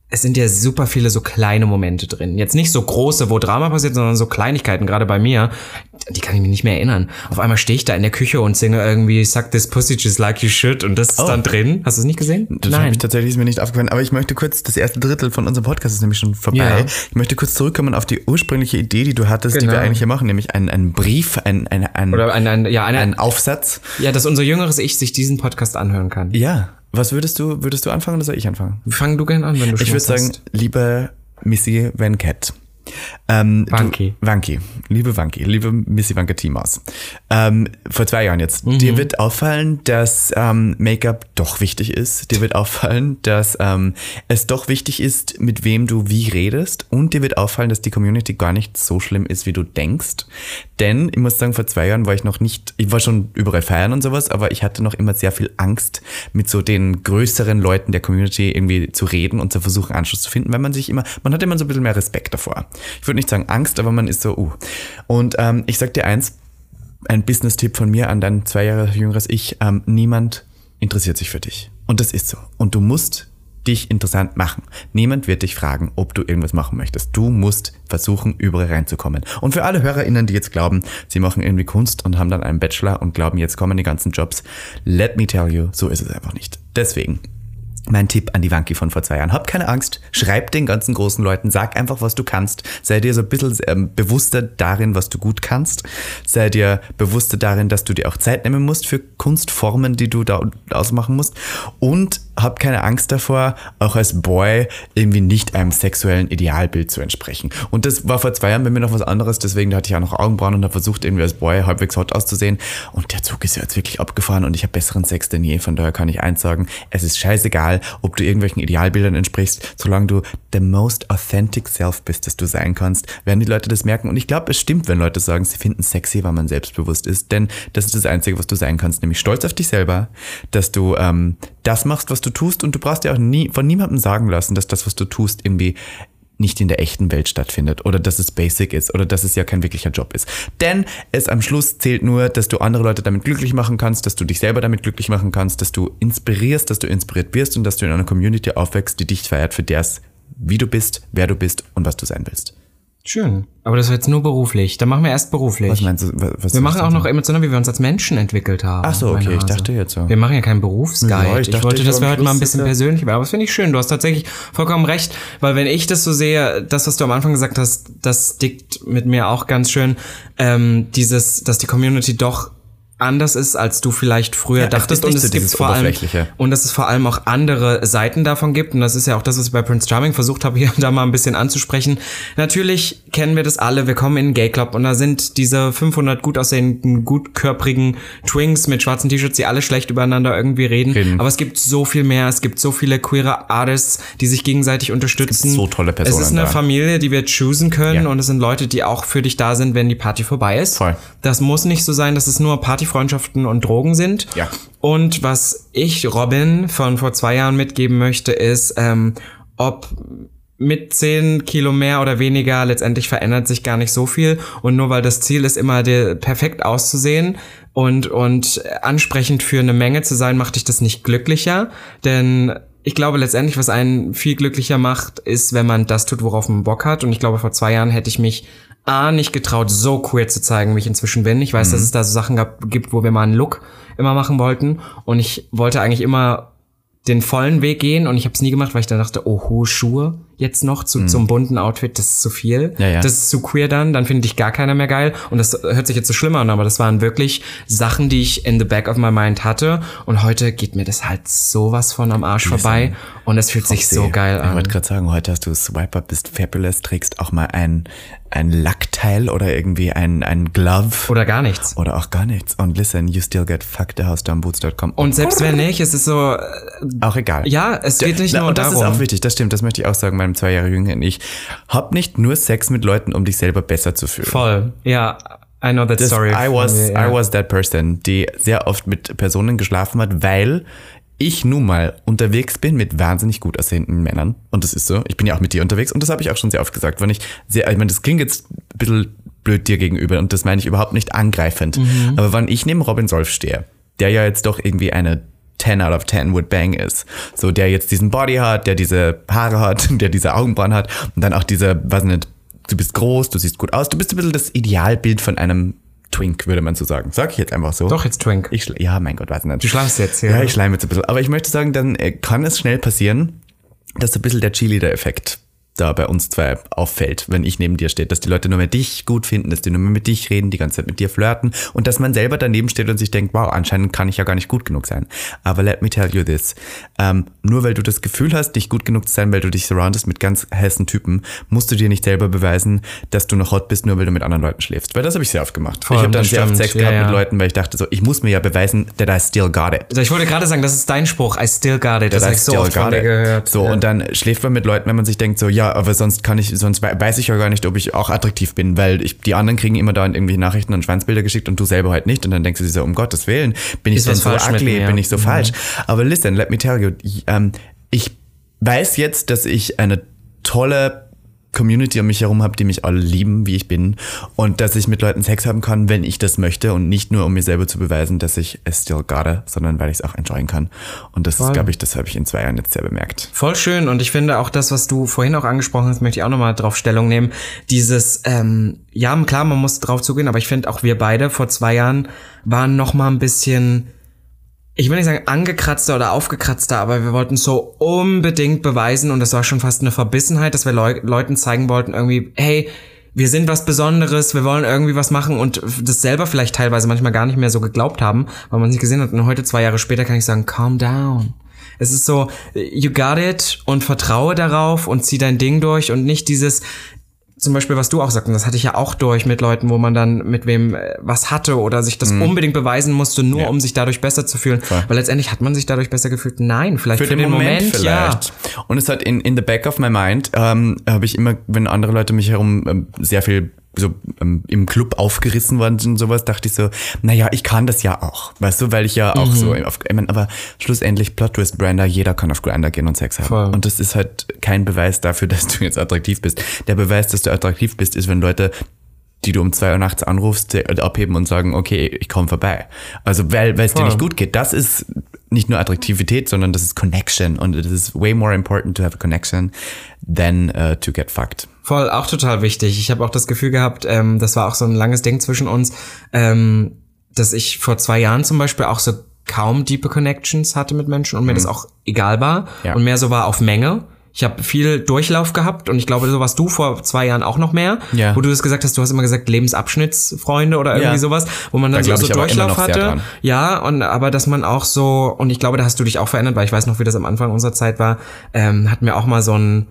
Speaker 1: es sind ja super viele so kleine Momente drin. Jetzt nicht so große, wo Drama passiert, sondern so Kleinigkeiten, gerade bei mir. Die kann ich mir nicht mehr erinnern. Auf einmal stehe ich da in der Küche und singe irgendwie Suck this pussy just like you should und das ist dann drin. Hast du es nicht gesehen?
Speaker 2: Das habe ich tatsächlich ist mir nicht aufgefallen. Aber ich möchte kurz, das erste Drittel von unserem Podcast ist nämlich schon vorbei.
Speaker 1: Ja.
Speaker 2: Ich möchte kurz zurückkommen auf die ursprüngliche Idee, die du hattest, die
Speaker 1: Genau.
Speaker 2: wir eigentlich hier machen, nämlich einen, einen Brief, ein, ein, ein,
Speaker 1: Oder ein, ein, ja, eine,
Speaker 2: einen Aufsatz.
Speaker 1: ja, dass unser jüngeres Ich sich diesen Podcast anhören kann.
Speaker 2: Ja. Was würdest du, würdest du anfangen oder soll ich anfangen?
Speaker 1: Fang du gern an, wenn du schon
Speaker 2: Ich würde sagen,
Speaker 1: hast.
Speaker 2: liebe Missy Van Cat. Ähm,
Speaker 1: Wanki.
Speaker 2: Du, Wanki. Liebe Wanki, liebe Missy Wanka Teamaus. Ähm, vor zwei Jahren jetzt.
Speaker 1: Mhm.
Speaker 2: Dir wird auffallen, dass ähm, Make-up doch wichtig ist. Dir wird auffallen, dass ähm, es doch wichtig ist, mit wem du wie redest. Und dir wird auffallen, dass die Community gar nicht so schlimm ist, wie du denkst. Denn ich muss sagen, vor zwei Jahren war ich noch nicht, ich war schon überall feiern und sowas, aber ich hatte noch immer sehr viel Angst, mit so den größeren Leuten der Community irgendwie zu reden und zu versuchen, Anschluss zu finden, weil man sich immer, man hat immer so ein bisschen mehr Respekt davor. Ich würde nicht sagen Angst, aber man ist so, uh. Und ähm, ich sag dir eins, ein Business-Tipp von mir an dein zwei Jahre jüngeres Ich, ähm, niemand interessiert sich für dich. Und das ist so. Und du musst dich interessant machen. Niemand wird dich fragen, ob du irgendwas machen möchtest. Du musst versuchen, überall reinzukommen. Und für alle HörerInnen, die jetzt glauben, sie machen irgendwie Kunst und haben dann einen Bachelor und glauben, jetzt kommen die ganzen Jobs, let me tell you, so ist es einfach nicht. Deswegen, Mein Tipp an die Wanki von vor zwei Jahren. Hab keine Angst, schreib den ganzen großen Leuten, sag einfach, was du kannst. Sei dir so ein bisschen ähm, bewusster darin, was du gut kannst. Sei dir bewusster darin, dass du dir auch Zeit nehmen musst für Kunstformen, die du da ausmachen musst. Und hab keine Angst davor, auch als Boy irgendwie nicht einem sexuellen Idealbild zu entsprechen. Und das war vor zwei Jahren bei mir noch was anderes, deswegen hatte ich auch noch Augenbrauen und habe versucht, irgendwie als Boy halbwegs hot auszusehen. Und der Zug ist ja jetzt wirklich abgefahren und ich habe besseren Sex denn je. Von daher kann ich eins sagen, es ist scheißegal, ob du irgendwelchen Idealbildern entsprichst, solange du the most authentic self bist, das du sein kannst, werden die Leute das merken. Und ich glaube, es stimmt, wenn Leute sagen, sie finden sexy, weil man selbstbewusst ist. Denn das ist das Einzige, was du sein kannst, nämlich stolz auf dich selber, dass du ähm, das machst, was du tust und du brauchst dir auch nie von niemandem sagen lassen, dass das, was du tust, irgendwie nicht in der echten Welt stattfindet oder dass es basic ist oder dass es ja kein wirklicher Job ist. Denn es am Schluss zählt nur, dass du andere Leute damit glücklich machen kannst, dass du dich selber damit glücklich machen kannst, dass du inspirierst, dass du inspiriert wirst und dass du in einer Community aufwächst, die dich feiert für das, wie du bist, wer du bist und was du sein willst.
Speaker 1: Schön. Aber das war jetzt nur beruflich. Dann machen wir erst beruflich.
Speaker 2: Was meinst du? Was,
Speaker 1: wir machen auch noch emotional, wie wir uns als Menschen entwickelt haben.
Speaker 2: Ach so, okay, ich dachte jetzt so.
Speaker 1: Wir machen ja keinen Berufsguide.
Speaker 2: Ja, ich
Speaker 1: ich, wollte,
Speaker 2: ich
Speaker 1: dass wir heute mal ein bisschen persönlich werden. Aber das finde ich schön. Du hast tatsächlich vollkommen recht. Weil wenn ich das so sehe, das, was du am Anfang gesagt hast, das dickt mit mir auch ganz schön, ähm, dieses, dass die Community doch anders ist, als du vielleicht früher
Speaker 2: Ja, es
Speaker 1: dachtest.
Speaker 2: nicht
Speaker 1: und es gibt vor allem, und dass es vor allem auch andere Seiten davon gibt. Und das ist ja auch das, was ich bei Prince Charming versucht habe, hier da mal ein bisschen anzusprechen. Natürlich kennen wir das alle. Wir kommen in den Gay Club und da sind diese 500 gut aussehenden, gutkörprigen Twinks mit schwarzen T-Shirts, die alle schlecht übereinander irgendwie reden.
Speaker 2: Reden.
Speaker 1: Aber es gibt so viel mehr. Es gibt so viele queere Artists, die sich gegenseitig unterstützen.
Speaker 2: so tolle Personen
Speaker 1: Es ist eine
Speaker 2: da.
Speaker 1: Familie, die wir choosen können
Speaker 2: Ja.
Speaker 1: und es sind Leute, die auch für dich da sind, wenn die Party vorbei ist.
Speaker 2: Voll.
Speaker 1: Das muss nicht so sein, dass es nur Partyfreundschaften und Drogen sind.
Speaker 2: Ja.
Speaker 1: Und was ich Robin von vor zwei Jahren mitgeben möchte, ist, ähm, ob mit 10 Kilo mehr oder weniger letztendlich verändert sich gar nicht so viel. Und nur weil das Ziel ist, immer dir perfekt auszusehen und, und ansprechend für eine Menge zu sein, macht dich das nicht glücklicher. Denn ich glaube letztendlich, was einen viel glücklicher macht, ist, wenn man das tut, worauf man Bock hat. Und ich glaube, vor zwei Jahren hätte ich mich A, nicht getraut, so queer zu zeigen, wie ich inzwischen bin. Ich weiß, dass es da so Sachen gab, gibt, wo wir mal einen Look immer machen wollten. Und ich wollte eigentlich immer den vollen Weg gehen und ich habe es nie gemacht, weil ich dann dachte, oh, hohe Schuhe jetzt noch zu, zum bunten Outfit, das ist zu viel.
Speaker 2: Ja, ja.
Speaker 1: Das ist zu queer dann, dann finde ich gar keiner mehr geil. Und das hört sich jetzt so schlimm an, aber das waren wirklich Sachen, die ich in the back of my mind hatte. Und heute geht mir das halt sowas von am Arsch vorbei und es fühlt sich so geil
Speaker 2: Ich
Speaker 1: an.
Speaker 2: wollte gerade sagen, heute hast du Swiper, bist fabulous, trägst auch mal ein, ein Lackteil oder irgendwie ein, ein Glove
Speaker 1: Oder gar nichts.
Speaker 2: oder auch gar nichts. Und listen, you still get fucked thehousedownboots.com.
Speaker 1: Und selbst wenn nicht, es ist so, äh,
Speaker 2: auch egal.
Speaker 1: ja, es geht nicht
Speaker 2: Na,
Speaker 1: nur
Speaker 2: und das
Speaker 1: darum.
Speaker 2: ist auch wichtig, das stimmt, das möchte ich auch sagen, meinem zwei Jahre jüngeren Ich. Hab nicht nur Sex mit Leuten, um dich selber besser zu fühlen.
Speaker 1: Voll. Ja, I know that
Speaker 2: Das,
Speaker 1: story.
Speaker 2: I was,
Speaker 1: dir, ja.
Speaker 2: I was that person, die sehr oft mit Personen geschlafen hat, weil ich nun mal unterwegs bin mit wahnsinnig gut aussehenden Männern. Und das ist so. Ich bin ja auch mit dir unterwegs und das habe ich auch schon sehr oft gesagt. Wenn ich sehr, ich meine, das klingt jetzt ein bisschen blöd dir gegenüber und das meine ich überhaupt nicht angreifend.
Speaker 1: Mhm.
Speaker 2: Aber wenn ich neben Robin Solf stehe, der ja jetzt doch irgendwie eine 10 out of 10 would bang ist. So, der jetzt diesen Body hat, der diese Haare hat, der diese Augenbrauen hat und dann auch diese, weiß nicht, du bist groß, du siehst gut aus, du bist ein bisschen das Idealbild von einem Twink, würde man so sagen. Sag ich jetzt einfach so.
Speaker 1: Doch, jetzt Twink.
Speaker 2: Ich, ja, mein Gott, weiß nicht.
Speaker 1: Du schleimst jetzt hier.
Speaker 2: Ja, ich schleime jetzt ein bisschen. Aber ich möchte sagen, dann äh, kann es schnell passieren, dass so ein bisschen der Cheerleader-Effekt da bei uns zwei auffällt, wenn ich neben dir stehe, dass die Leute nur mehr dich gut finden, dass die nur mehr mit dich reden, die ganze Zeit mit dir flirten und dass man selber daneben steht und sich denkt, wow, anscheinend kann ich ja gar nicht gut genug sein. Aber let me tell you this, ähm, nur weil du das Gefühl hast, dich gut genug zu sein, weil du dich surroundest mit ganz heißen Typen, musst du dir nicht selber beweisen, dass du noch hot bist, nur weil du mit anderen Leuten schläfst. Weil das habe ich sehr oft gemacht.
Speaker 1: Voll,
Speaker 2: ich habe dann
Speaker 1: das
Speaker 2: sehr oft
Speaker 1: stimmt.
Speaker 2: Sex
Speaker 1: Ja,
Speaker 2: gehabt
Speaker 1: ja.
Speaker 2: mit Leuten, weil ich dachte so, ich muss mir ja beweisen, that I still got it.
Speaker 1: Also ich wollte gerade sagen, das ist dein Spruch. I still got it. Das
Speaker 2: That
Speaker 1: habe
Speaker 2: I
Speaker 1: ich so oft von dir gehört.
Speaker 2: So,
Speaker 1: ja.
Speaker 2: und dann schläft man mit Leuten, wenn man sich denkt, so, ja, aber sonst kann ich, sonst we- weiß ich ja gar nicht, ob ich auch attraktiv bin, weil ich, die anderen kriegen immer da irgendwie Nachrichten und Schwanzbilder geschickt und du selber halt nicht. Und dann denkst du dir so, um Gottes Willen, bin ich denn so ugly, bin ich so
Speaker 1: Mhm.
Speaker 2: falsch. Aber listen, let me tell you, ich, ähm, ich weiß jetzt, dass ich eine tolle Community um mich herum habe, die mich alle lieben, wie ich bin und dass ich mit Leuten Sex haben kann, wenn ich das möchte und nicht nur um mir selber zu beweisen, dass ich es still gotta, sondern weil ich es auch enjoyen kann. Und das ist,
Speaker 1: Voll.
Speaker 2: glaube ich, das habe ich in zwei Jahren jetzt sehr bemerkt.
Speaker 1: Voll schön und ich finde auch das, was du vorhin auch angesprochen hast, möchte ich auch nochmal drauf Stellung nehmen. Dieses, ähm, ja klar, man muss drauf zugehen, aber ich finde auch wir beide vor zwei Jahren waren noch mal ein bisschen ich will nicht sagen angekratzter oder aufgekratzter, aber wir wollten so unbedingt beweisen und das war schon fast eine Verbissenheit, dass wir Leu Leuten zeigen wollten irgendwie, hey, wir sind was Besonderes, wir wollen irgendwie was machen und das selber vielleicht teilweise manchmal gar nicht mehr so geglaubt haben, weil man es nicht gesehen hat. Und heute, zwei Jahre später, kann ich sagen, calm down. Es ist so, you got it und vertraue darauf und zieh dein Ding durch und nicht dieses, zum Beispiel, was du auch sagst, und das hatte ich ja auch durch mit Leuten, wo man dann mit wem äh, was hatte oder sich das unbedingt beweisen musste, nur
Speaker 2: Ja.
Speaker 1: um sich dadurch besser zu fühlen. Weil letztendlich hat man sich dadurch besser gefühlt. Nein, vielleicht für, den, Moment, ja.
Speaker 2: Und es hat in, in the back of my mind, ähm, habe ich immer, wenn andere Leute mich herum ähm, sehr viel so ähm, im Club aufgerissen waren und sowas, dachte ich so, naja, ich kann das ja auch. Weißt du, weil ich ja auch so auf, ich mein, aber schlussendlich Plot Twist Brander, jeder kann auf Grinder gehen und Sex haben.
Speaker 1: Voll.
Speaker 2: Und das ist halt kein Beweis dafür, dass du jetzt attraktiv bist. Der Beweis, dass du attraktiv bist, ist, wenn Leute die du um zwei Uhr nachts anrufst, die abheben und sagen, okay, ich komme vorbei. Also weil es dir nicht gut geht. Das ist nicht nur Attraktivität, sondern das ist Connection. Und it is way more important to have a connection than uh, to get fucked.
Speaker 1: Voll, auch total wichtig. Ich habe auch das Gefühl gehabt, ähm, das war auch so ein langes Ding zwischen uns, ähm, dass ich vor zwei Jahren zum Beispiel auch so kaum diepe Connections hatte mit Menschen und mir das auch egal war
Speaker 2: Mhm. Ja.
Speaker 1: und mehr so war auf Menge. Ich habe viel Durchlauf gehabt und ich glaube, so warst du vor zwei Jahren auch noch mehr,
Speaker 2: Ja.
Speaker 1: wo du das gesagt hast, du hast immer gesagt Lebensabschnittsfreunde oder irgendwie
Speaker 2: Ja.
Speaker 1: sowas, wo man dann
Speaker 2: Da
Speaker 1: so, so Durchlauf hatte. Ja, und aber dass man auch so, und ich glaube, da hast du dich auch verändert, weil ich weiß noch, wie das am Anfang unserer Zeit war, ähm, hatten wir auch mal so ein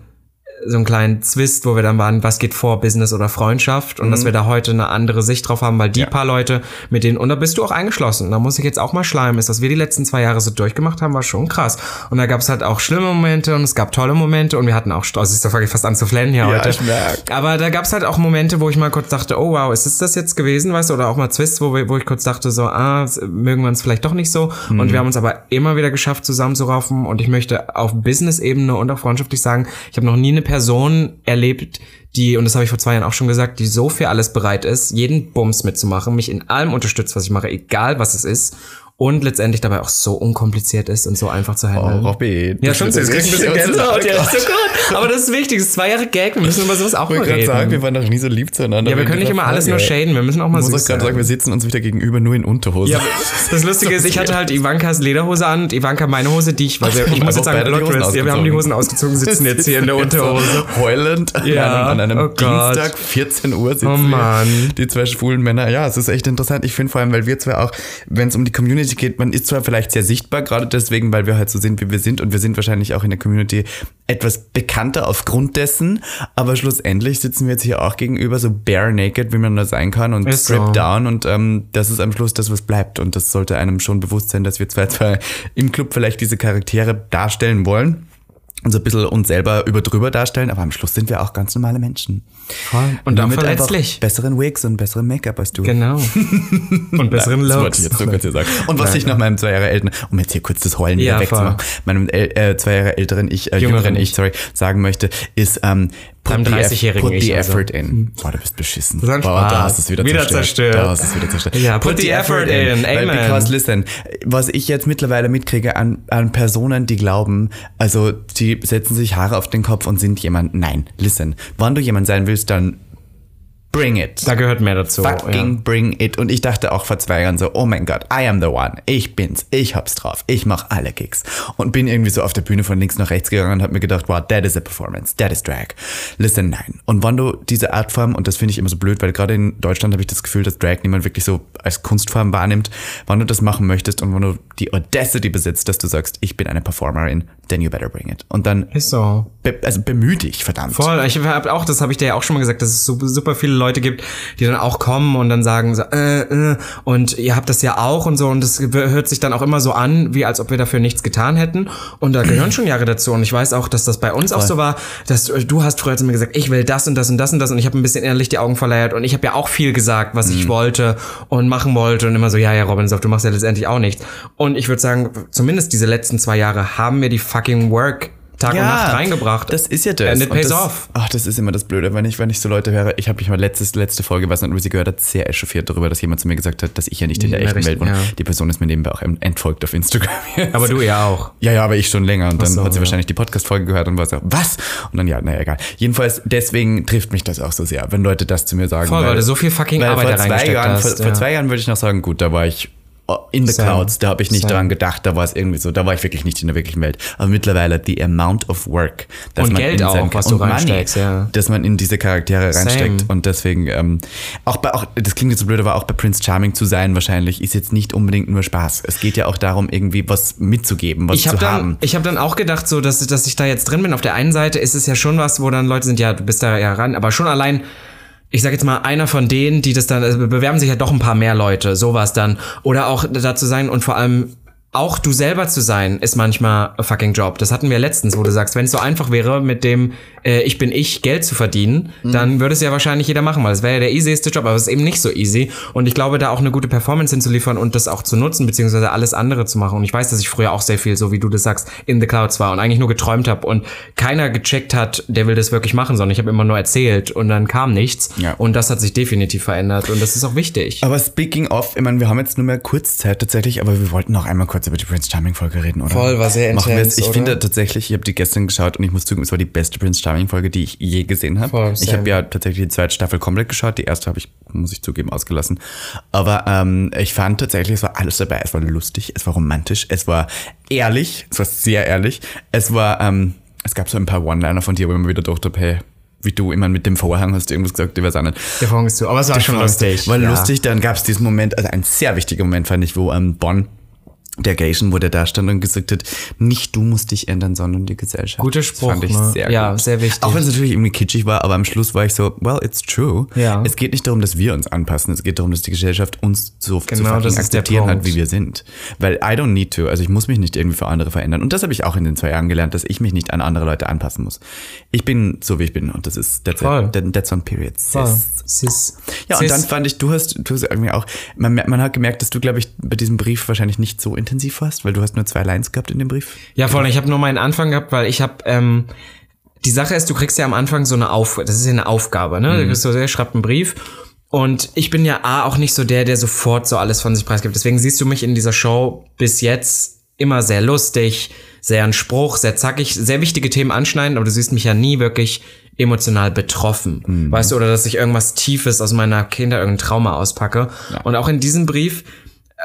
Speaker 1: so einen kleinen Zwist, wo wir dann waren, was geht vor, Business oder Freundschaft und dass wir da heute eine andere Sicht drauf haben, weil die
Speaker 2: Mhm. Ja.
Speaker 1: paar Leute, mit denen, und da bist du auch eingeschlossen, da muss ich jetzt auch mal schleimen, ist, was wir die letzten zwei Jahre so durchgemacht haben, war schon krass. Und da gab es halt auch schlimme Momente und es gab tolle Momente und wir hatten auch, also da fange ich fast an zu flennen hier heute.
Speaker 2: ich merk.
Speaker 1: Aber da gab es halt auch Momente, wo ich mal kurz dachte, oh wow, ist es das jetzt gewesen, weißt du, oder auch mal Twists, wo, wir, wo ich kurz dachte, so, ah, mögen wir uns vielleicht doch nicht so.
Speaker 2: Mhm.
Speaker 1: Und wir haben uns aber immer wieder geschafft, zusammenzuraufen. Und ich möchte auf Business-Ebene und auch freundschaftlich sagen, ich habe noch nie eine Person erlebt, die, und das habe ich vor zwei Jahren auch schon gesagt, die so für alles bereit ist, jeden Bums mitzumachen, mich in allem unterstützt, was ich mache, egal was es ist. Und letztendlich dabei auch so unkompliziert ist und so einfach zu handeln.
Speaker 2: Oh, Robby.
Speaker 1: ja, schon, das kriegt ein bisschen Gänsehaut, ja, ist so gut. Aber das ist wichtig, das ist zwei Jahre Gag, wir müssen über sowas auch
Speaker 2: Ich
Speaker 1: mal
Speaker 2: wollte gerade
Speaker 1: reden.
Speaker 2: sagen, wir waren doch nie so lieb zueinander.
Speaker 1: Ja, wir können nicht immer alles nur shaden, wir müssen auch mal
Speaker 2: Ich muss gerade sagen, wir sitzen uns wieder gegenüber nur in Unterhose.
Speaker 1: Ja, das Lustige ist, ich hatte halt Ivankas Lederhose an und Ivanka meine Hose, die ich, weil wir, ich muss jetzt sagen, ja, wir haben die. Hosen ausgezogen, sitzen jetzt hier in der Unterhose.
Speaker 2: Heulend an
Speaker 1: Ja,
Speaker 2: einem, an einem
Speaker 1: oh.
Speaker 2: Dienstag, 14 Uhr sitzen
Speaker 1: Oh Mann.
Speaker 2: die zwei schwulen Männer. Ja, es ist echt interessant. Ich finde vor allem, weil wir zwei auch, wenn es um die Community geht, man ist zwar vielleicht sehr sichtbar, gerade deswegen, weil wir halt so sind, wie wir sind und wir sind wahrscheinlich auch in der Community etwas bekannter aufgrund dessen, aber schlussendlich sitzen wir jetzt hier auch gegenüber so bare naked, wie man nur sein kann und
Speaker 1: Ist
Speaker 2: stripped
Speaker 1: so.
Speaker 2: down und ähm, das ist am Schluss das, was bleibt und das sollte einem schon bewusst sein, dass wir zwei, zwei im Club vielleicht diese Charaktere darstellen wollen und so ein bisschen uns selber über drüber darstellen, aber am Schluss sind wir auch ganz normale Menschen.
Speaker 1: Und
Speaker 2: Nur
Speaker 1: auch
Speaker 2: mit einfach
Speaker 1: verletzlich.
Speaker 2: besseren Wigs und besseren Make-up als du.
Speaker 1: Genau. Und besseren
Speaker 2: Das
Speaker 1: Looks.
Speaker 2: ich jetzt so kurz hier sagen. Und was
Speaker 1: Nein,
Speaker 2: ich nach meinem zwei Jahre älteren, um jetzt hier kurz das Heulen
Speaker 1: Ja,
Speaker 2: wieder wegzumachen, meinem äh, zwei Jahre älteren ich, äh,
Speaker 1: Jüngeren
Speaker 2: jüngeren ich,
Speaker 1: ich.
Speaker 2: sorry, sagen möchte, ist ähm, The, eff-
Speaker 1: 30-jährigen
Speaker 2: put the
Speaker 1: also.
Speaker 2: effort in. Boah, du bist beschissen.
Speaker 1: Das
Speaker 2: Boah, da hast du es wieder,
Speaker 1: Wieder
Speaker 2: zerstört.
Speaker 1: zerstört.
Speaker 2: Da hast du es wieder zerstört.
Speaker 1: Ja, put the effort in.
Speaker 2: Weil,
Speaker 1: Amen.
Speaker 2: because listen, was ich jetzt mittlerweile mitkriege an, an Personen, die glauben, also die setzen sich Haare auf den Kopf und sind jemand. Nein, listen, wann du jemand sein willst, dann bring it.
Speaker 1: Da gehört mehr dazu.
Speaker 2: Fucking bring it. Und ich dachte auch vor zwei Jahren so, oh mein Gott, I am the one. Ich bin's. Ich hab's drauf. Ich mach alle Gigs. Und bin irgendwie so auf der Bühne von links nach rechts gegangen und hab mir gedacht, wow, that is a performance. That is drag. Listen, nein. Und wenn du diese Artform, und das finde ich immer so blöd, weil gerade in Deutschland habe ich das Gefühl, dass Drag niemand wirklich so als Kunstform wahrnimmt. Wenn du das machen möchtest und wenn du die Audacity besitzt, dass du sagst, ich bin eine Performerin, then you better bring it. Und dann,
Speaker 1: Ja. Ist so.
Speaker 2: Be also bemühe dich, verdammt.
Speaker 1: Voll, ich habe auch, das habe ich dir ja auch schon mal gesagt, dass es super, viele Leute gibt, die dann auch kommen und dann sagen so, äh, äh, und ihr habt das ja auch und so und das hört sich dann auch immer so an, wie als ob wir dafür nichts getan hätten. Und da gehören schon Jahre dazu. Und ich weiß auch, dass das bei uns auch so war, dass du, du hast früher zu mir gesagt, ich will das und das und das und das. Und ich habe ein bisschen innerlich die Augen verleiert. Und ich habe ja auch viel gesagt, was ich wollte und machen wollte. Und immer so, ja, ja, Robin, du machst ja letztendlich auch nichts. Und ich würde sagen, zumindest diese letzten zwei Jahre haben mir die fucking Work Tag und Nacht reingebracht.
Speaker 2: Das ist ja das.
Speaker 1: And it pays
Speaker 2: das,
Speaker 1: off.
Speaker 2: Ach, das ist immer das Blöde, wenn ich, wenn ich so Leute höre. Ich habe mich mal letztes, letzte Folge, weiß nicht, sie gehört hat, sehr echauffiert darüber, dass jemand zu mir gesagt hat, dass ich ja nicht in der
Speaker 1: Ja,
Speaker 2: echten Welt wohne.
Speaker 1: ja.
Speaker 2: Die Person ist mir nebenbei auch entfolgt auf Instagram. jetzt.
Speaker 1: Aber du ja auch.
Speaker 2: Ja, ja, aber ich schon länger. Und dann
Speaker 1: so,
Speaker 2: hat sie
Speaker 1: ja.
Speaker 2: wahrscheinlich die Podcast-Folge gehört und war so, was? Und dann, ja, naja, egal. Jedenfalls, deswegen trifft mich das auch so sehr, wenn Leute das zu mir sagen.
Speaker 1: Voll, weil du so viel fucking Arbeit
Speaker 2: vor
Speaker 1: da
Speaker 2: zwei
Speaker 1: reingesteckt
Speaker 2: Jahren,
Speaker 1: hast,
Speaker 2: Vor,
Speaker 1: ja.
Speaker 2: vor zwei Jahren würde ich noch sagen, gut, da war ich in the
Speaker 1: Same.
Speaker 2: clouds, da habe ich nicht
Speaker 1: Same.
Speaker 2: daran gedacht, da war es irgendwie so, da war ich wirklich nicht in der wirklichen Welt. Aber mittlerweile, the amount of work, dass
Speaker 1: Und
Speaker 2: man
Speaker 1: Geld
Speaker 2: in
Speaker 1: auch, was du
Speaker 2: und Money,
Speaker 1: reinsteckst, ja.
Speaker 2: dass man in diese Charaktere reinsteckt
Speaker 1: Same.
Speaker 2: und deswegen, ähm, auch bei, auch, das klingt jetzt so blöd, aber auch bei Prince Charming zu sein wahrscheinlich, ist jetzt nicht unbedingt nur Spaß. Es geht ja auch darum, irgendwie was mitzugeben, was
Speaker 1: ich habe
Speaker 2: zu
Speaker 1: dann,
Speaker 2: haben.
Speaker 1: ich hab dann auch gedacht, so, dass, dass ich da jetzt drin bin. Auf der einen Seite ist es ja schon was, wo dann Leute sind, ja, du bist da ja ran, aber schon allein, ich sag jetzt mal, einer von denen, die das dann, also bewerben sich ja doch ein paar mehr Leute, sowas dann. Oder auch da zu sein und vor allem auch du selber zu sein, ist manchmal a fucking Job. Das hatten wir letztens, wo du sagst, wenn es so einfach wäre, mit dem äh, Ich bin ich Geld zu verdienen, dann würde es ja wahrscheinlich jeder machen, weil es wäre ja der easyste Job, aber es ist eben nicht so easy. Und ich glaube, da auch eine gute Performance hinzuliefern und das auch zu nutzen, beziehungsweise alles andere zu machen. Und ich weiß, dass ich früher auch sehr viel, so wie du das sagst, in the clouds war und eigentlich nur geträumt habe und keiner gecheckt hat, der will das wirklich machen, sondern ich habe immer nur erzählt und dann kam nichts.
Speaker 2: Ja.
Speaker 1: Und das hat sich definitiv verändert und das ist auch wichtig.
Speaker 2: Aber speaking of, ich meine, wir haben jetzt nur mehr kurz Zeit tatsächlich, aber wir wollten noch einmal kurz über die Prince Charming Folge reden, oder?
Speaker 1: Voll, war sehr
Speaker 2: Machen jetzt. Ich
Speaker 1: oder?
Speaker 2: finde tatsächlich, ich habe die gestern geschaut und ich muss zugeben, es war die beste Prince Charming Folge, die ich je gesehen habe. Ich habe ja tatsächlich die zweite Staffel komplett geschaut, die erste habe ich, muss ich zugeben, ausgelassen. Aber ähm, ich fand tatsächlich, es war alles dabei. Es war lustig, es war romantisch, es war ehrlich, es war sehr ehrlich. Es war, ähm, es gab so ein paar One-Liner von dir, wo ich mir wieder dachte, hey, wie du immer mit dem Vorhang hast du irgendwas gesagt, ich weiß auch nicht.
Speaker 1: Der Vorhang ist zu, aber es war schon lustig.
Speaker 2: War
Speaker 1: Ja.
Speaker 2: lustig, dann gab es diesen Moment, also ein sehr wichtiger Moment fand ich, wo ähm, Bonn, der Gation, wo der da stand und gesagt hat, nicht du musst dich ändern, sondern die Gesellschaft.
Speaker 1: Guter
Speaker 2: Das
Speaker 1: Spruch,
Speaker 2: fand ich
Speaker 1: ne?
Speaker 2: sehr
Speaker 1: Ja,
Speaker 2: gut.
Speaker 1: sehr wichtig.
Speaker 2: Auch wenn es natürlich irgendwie kitschig war, aber am Schluss war ich so, well, it's true.
Speaker 1: Ja.
Speaker 2: Es geht nicht darum, dass wir uns anpassen, es geht darum, dass die Gesellschaft uns so zu
Speaker 1: Genau, das der
Speaker 2: akzeptieren hat, wie wir sind. Weil I don't need to, also ich muss mich nicht irgendwie für andere verändern. Und das habe ich auch in den zwei Jahren gelernt, dass ich mich nicht an andere Leute anpassen muss. Ich bin so, wie ich bin und das ist, that's,
Speaker 1: Voll.
Speaker 2: it. that's on period. Sis.
Speaker 1: Sis.
Speaker 2: Ja, und
Speaker 1: Sis.
Speaker 2: dann fand ich, du hast, du hast irgendwie auch, man, man hat gemerkt, dass du, glaube ich, bei diesem Brief wahrscheinlich nicht so intensiv warst, weil du hast nur zwei Lines gehabt in dem Brief.
Speaker 1: Ja, voll. Ich habe nur meinen Anfang gehabt, weil ich habe ähm, die Sache ist, du kriegst ja am Anfang so eine Auf, das ist ja eine Aufgabe, ne? Du kriegst so, der schreibt einen Brief. Und ich bin ja A, auch nicht so der, der sofort so alles von sich preisgibt. Deswegen siehst du mich in dieser Show bis jetzt immer sehr lustig, sehr ein Spruch, sehr zackig, sehr wichtige Themen anschneiden, aber du siehst mich ja nie wirklich emotional betroffen. Weißt du, oder dass ich irgendwas Tiefes aus meiner Kindheit, irgendein Trauma auspacke. Und auch in diesem Brief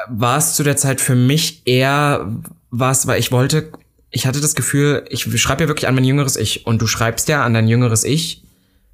Speaker 1: war es zu der Zeit für mich eher was, weil ich wollte, ich hatte das Gefühl, ich schreibe ja wirklich an mein jüngeres Ich und du schreibst ja an dein jüngeres Ich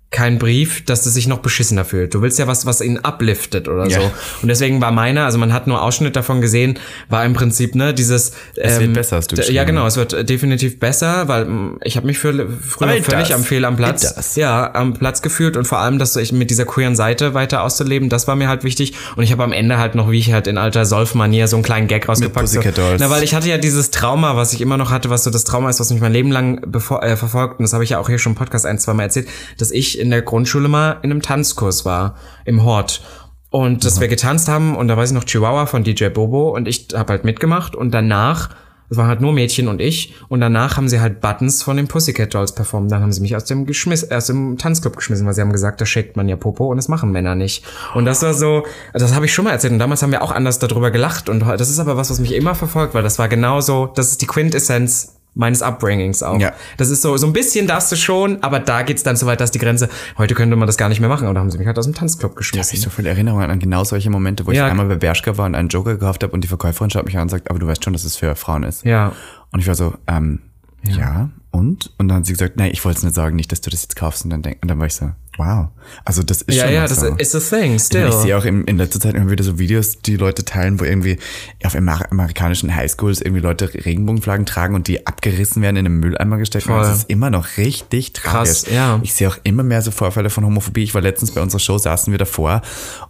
Speaker 1: kein Brief, dass es sich noch beschissener fühlt. Du willst ja was, was ihn upliftet oder
Speaker 2: Ja.
Speaker 1: so. Und deswegen war meiner, also man hat nur Ausschnitt davon gesehen, war im Prinzip, ne, dieses
Speaker 2: Es wird besser, hast du
Speaker 1: Ja, genau, es wird definitiv besser, weil mm, ich habe mich für, früher
Speaker 2: Aber
Speaker 1: völlig
Speaker 2: does.
Speaker 1: am Fehl am Platz. Ja, am Platz gefühlt und vor allem, dass ich mit dieser queeren Seite weiter auszuleben, das war mir halt wichtig. Und ich habe am Ende halt noch, wie ich halt in alter Solf-Manier so einen kleinen Gag rausgepackt. So.
Speaker 2: Pussycat Dolls.
Speaker 1: Na, weil ich hatte ja dieses Trauma, was ich immer noch hatte, was so das Trauma ist, was mich mein Leben lang bevor, äh, verfolgt. Und das habe ich ja auch hier schon im Podcast ein, zwei Mal erzählt, dass ich in der Grundschule mal in einem Tanzkurs war, im Hort. Und dass wir getanzt haben und da weiß ich noch Chihuahua von DJ Bobo und ich habe halt mitgemacht und danach es waren halt nur Mädchen und ich. Und danach haben sie halt Buttons von den Pussycat Dolls performt. Dann haben sie mich aus dem, geschmiss, aus dem Tanzclub geschmissen, weil sie haben gesagt, da shakt man ja Popo und das machen Männer nicht. Und das war so, das habe ich schon mal erzählt. Und damals haben wir auch anders darüber gelacht. Und das ist aber was, was mich immer verfolgt, weil das war genauso, das ist die Quintessenz meines Upbringings auch.
Speaker 2: Ja.
Speaker 1: Das ist so, so ein bisschen darfst du schon, aber da geht's dann so weit, dass die Grenze, heute könnte man das gar nicht mehr machen. Da haben sie mich halt aus dem Tanzclub
Speaker 2: Ich habe
Speaker 1: geschmissen.
Speaker 2: so viele Erinnerungen an genau solche Momente, wo
Speaker 1: Ja.
Speaker 2: ich einmal bei Bershka war und einen Joker gekauft habe und die Verkäuferin schaut mich an und sagt, aber du weißt schon, dass es für Frauen ist.
Speaker 1: Ja.
Speaker 2: Und ich war so, ähm, ja. Und? Und dann hat sie gesagt, nein, ich wollte es nicht sagen, nicht, dass du das jetzt kaufst. Und dann, denk, und dann war ich so, wow. Also das ist
Speaker 1: Ja,
Speaker 2: schon
Speaker 1: ja,
Speaker 2: noch
Speaker 1: das
Speaker 2: so.
Speaker 1: ist a thing,
Speaker 2: Ich,
Speaker 1: still.
Speaker 2: meine, ich sehe auch in, in letzter Zeit immer wieder so Videos, die Leute teilen, wo irgendwie auf Amer amerikanischen Highschools irgendwie Leute Regenbogenflaggen tragen und die abgerissen werden in den Mülleimer gesteckt. werden. Das ist immer noch richtig
Speaker 1: Krass,
Speaker 2: tragisch.
Speaker 1: ja.
Speaker 2: Ich sehe auch immer mehr so Vorfälle von Homophobie. Ich war letztens bei unserer Show, saßen wir davor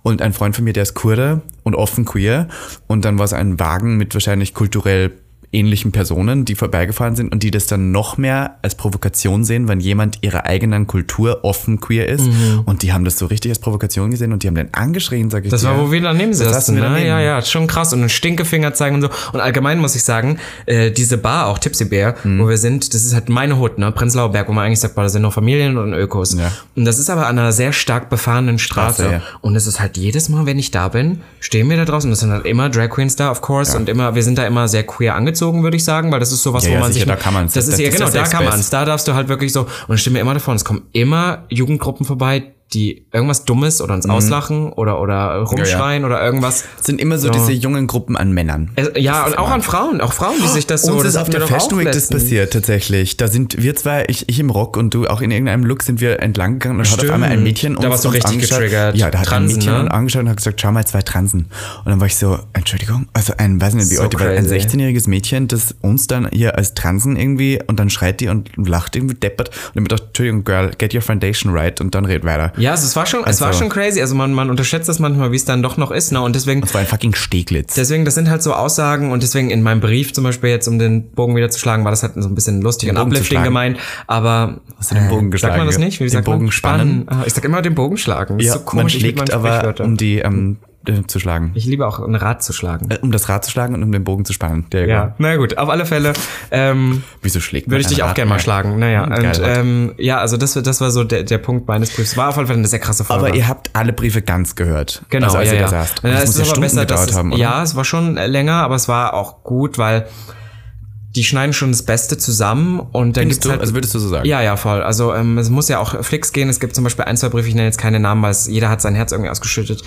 Speaker 2: und ein Freund von mir, der ist Kurde und offen queer und dann war es ein Wagen mit wahrscheinlich kulturell ähnlichen Personen, die vorbeigefahren sind und die das dann noch mehr als Provokation sehen, wenn jemand ihrer eigenen Kultur offen queer ist.
Speaker 1: Mhm.
Speaker 2: Und die haben das so richtig als Provokation gesehen und die haben den angeschrien, sag ich
Speaker 1: Das
Speaker 2: dir.
Speaker 1: war, wo wir daneben
Speaker 2: Das
Speaker 1: saßen, ne?
Speaker 2: daneben.
Speaker 1: Ja, ja, schon krass. Und einen Stinkefinger zeigen und so. Und allgemein muss ich sagen, äh, diese Bar, auch Tipsy Bear,
Speaker 2: Mhm.
Speaker 1: wo wir sind, das ist halt meine Hut, ne? Prenzlauer Berg, wo man eigentlich sagt, boah, da sind nur Familien und Ökos.
Speaker 2: Ja.
Speaker 1: Und das ist aber an einer sehr stark befahrenen Straße.
Speaker 2: Straße, ja.
Speaker 1: Und es ist halt jedes Mal, wenn ich da bin, stehen wir da draußen. Das sind halt immer Drag Queens da, of course. Und immer, wir sind da immer sehr queer angezogen, würde ich sagen, weil das ist sowas,
Speaker 2: Ja,
Speaker 1: wo
Speaker 2: ja,
Speaker 1: man
Speaker 2: sicher,
Speaker 1: sich.
Speaker 2: da kann man's.
Speaker 1: Das ist
Speaker 2: Das
Speaker 1: ja,
Speaker 2: ist
Speaker 1: genau,
Speaker 2: der
Speaker 1: da
Speaker 2: Safe
Speaker 1: kann
Speaker 2: Space.
Speaker 1: man's. Da darfst du halt wirklich so, und ich mir immer davon, es kommen immer Jugendgruppen vorbei, die irgendwas Dummes oder uns
Speaker 2: Mhm.
Speaker 1: auslachen oder, oder rumschreien oder irgendwas.
Speaker 2: Es sind immer so, diese jungen Gruppen an Männern.
Speaker 1: Äh, Ja, und auch an Frauen, auch Frauen, die sich das so.
Speaker 2: Uns
Speaker 1: das
Speaker 2: ist auf der
Speaker 1: auch
Speaker 2: Fashion Week das passiert tatsächlich. Da sind wir zwei, ich, ich im Rock und du auch in irgendeinem Look sind wir entlang gegangen und hat auf
Speaker 1: Stimmt.
Speaker 2: einmal ein Mädchen
Speaker 1: Da warst du richtig
Speaker 2: angeschaut.
Speaker 1: getriggert.
Speaker 2: Ja, da hat
Speaker 1: Transen,
Speaker 2: ein Mädchen
Speaker 1: ne?
Speaker 2: angeschaut und hat gesagt, schau mal, zwei Transen. Und dann war ich so, Entschuldigung, also ein, weiß nicht wie
Speaker 1: So
Speaker 2: war, ein
Speaker 1: crazy.
Speaker 2: 16-jähriges Mädchen, das uns dann hier als Transen irgendwie und dann schreit die und lacht irgendwie deppert und ich mir gedacht, Entschuldigung, Girl, get your foundation right und dann red weiter.
Speaker 1: Ja, also es war schon, es war
Speaker 2: Also-
Speaker 1: schon crazy. Also man, man unterschätzt das manchmal, wie es dann doch noch ist. Ne? Und deswegen,
Speaker 2: Das war ein fucking Steglitz.
Speaker 1: deswegen, das sind halt so Aussagen und deswegen in meinem Brief zum Beispiel jetzt, um den Bogen wieder zu schlagen, war das halt so ein bisschen lustig und uplifting gemeint. Aber
Speaker 2: Hast du den Bogen
Speaker 1: sagt
Speaker 2: geschlagen,
Speaker 1: man das nicht? Wie
Speaker 2: Den
Speaker 1: sagt
Speaker 2: Bogen
Speaker 1: man?
Speaker 2: spannen?
Speaker 1: Ah, Ich sag immer den Bogen schlagen. Das
Speaker 2: ja,
Speaker 1: so
Speaker 2: man
Speaker 1: komisch. liebe
Speaker 2: schlägt aber, um die ähm, äh, zu schlagen.
Speaker 1: ich liebe auch ein Rad zu schlagen.
Speaker 2: Äh, Um das Rad zu schlagen und um den Bogen zu spannen. Der
Speaker 1: Ja, na gut, auf alle Fälle. Ähm,
Speaker 2: Wieso schlägt
Speaker 1: Würde ich dich auch gerne mal schlagen. Naja,
Speaker 2: Hm,
Speaker 1: und
Speaker 2: geil.
Speaker 1: ähm, ja, also das, das war so der, der Punkt meines Briefs. War auf alle Fälle eine sehr krasse Folge.
Speaker 2: Aber ihr habt alle Briefe ganz gehört.
Speaker 1: Genau,
Speaker 2: also, als
Speaker 1: ja,
Speaker 2: ihr
Speaker 1: ja.
Speaker 2: da saßt.
Speaker 1: Ja,
Speaker 2: das
Speaker 1: es
Speaker 2: muss ja Stunden
Speaker 1: besser,
Speaker 2: gedauert
Speaker 1: es,
Speaker 2: haben, oder?
Speaker 1: ja, es war schon länger, aber es war auch gut, weil die schneiden schon das Beste zusammen und dann
Speaker 2: Findest
Speaker 1: gibt's halt
Speaker 2: Also würdest du so sagen?
Speaker 1: ja, ja, voll. Also ähm, es muss ja auch Flicks gehen. Es gibt zum Beispiel ein, zwei Briefe, ich nenne jetzt keine Namen, weil es, jeder hat sein Herz irgendwie ausgeschüttet.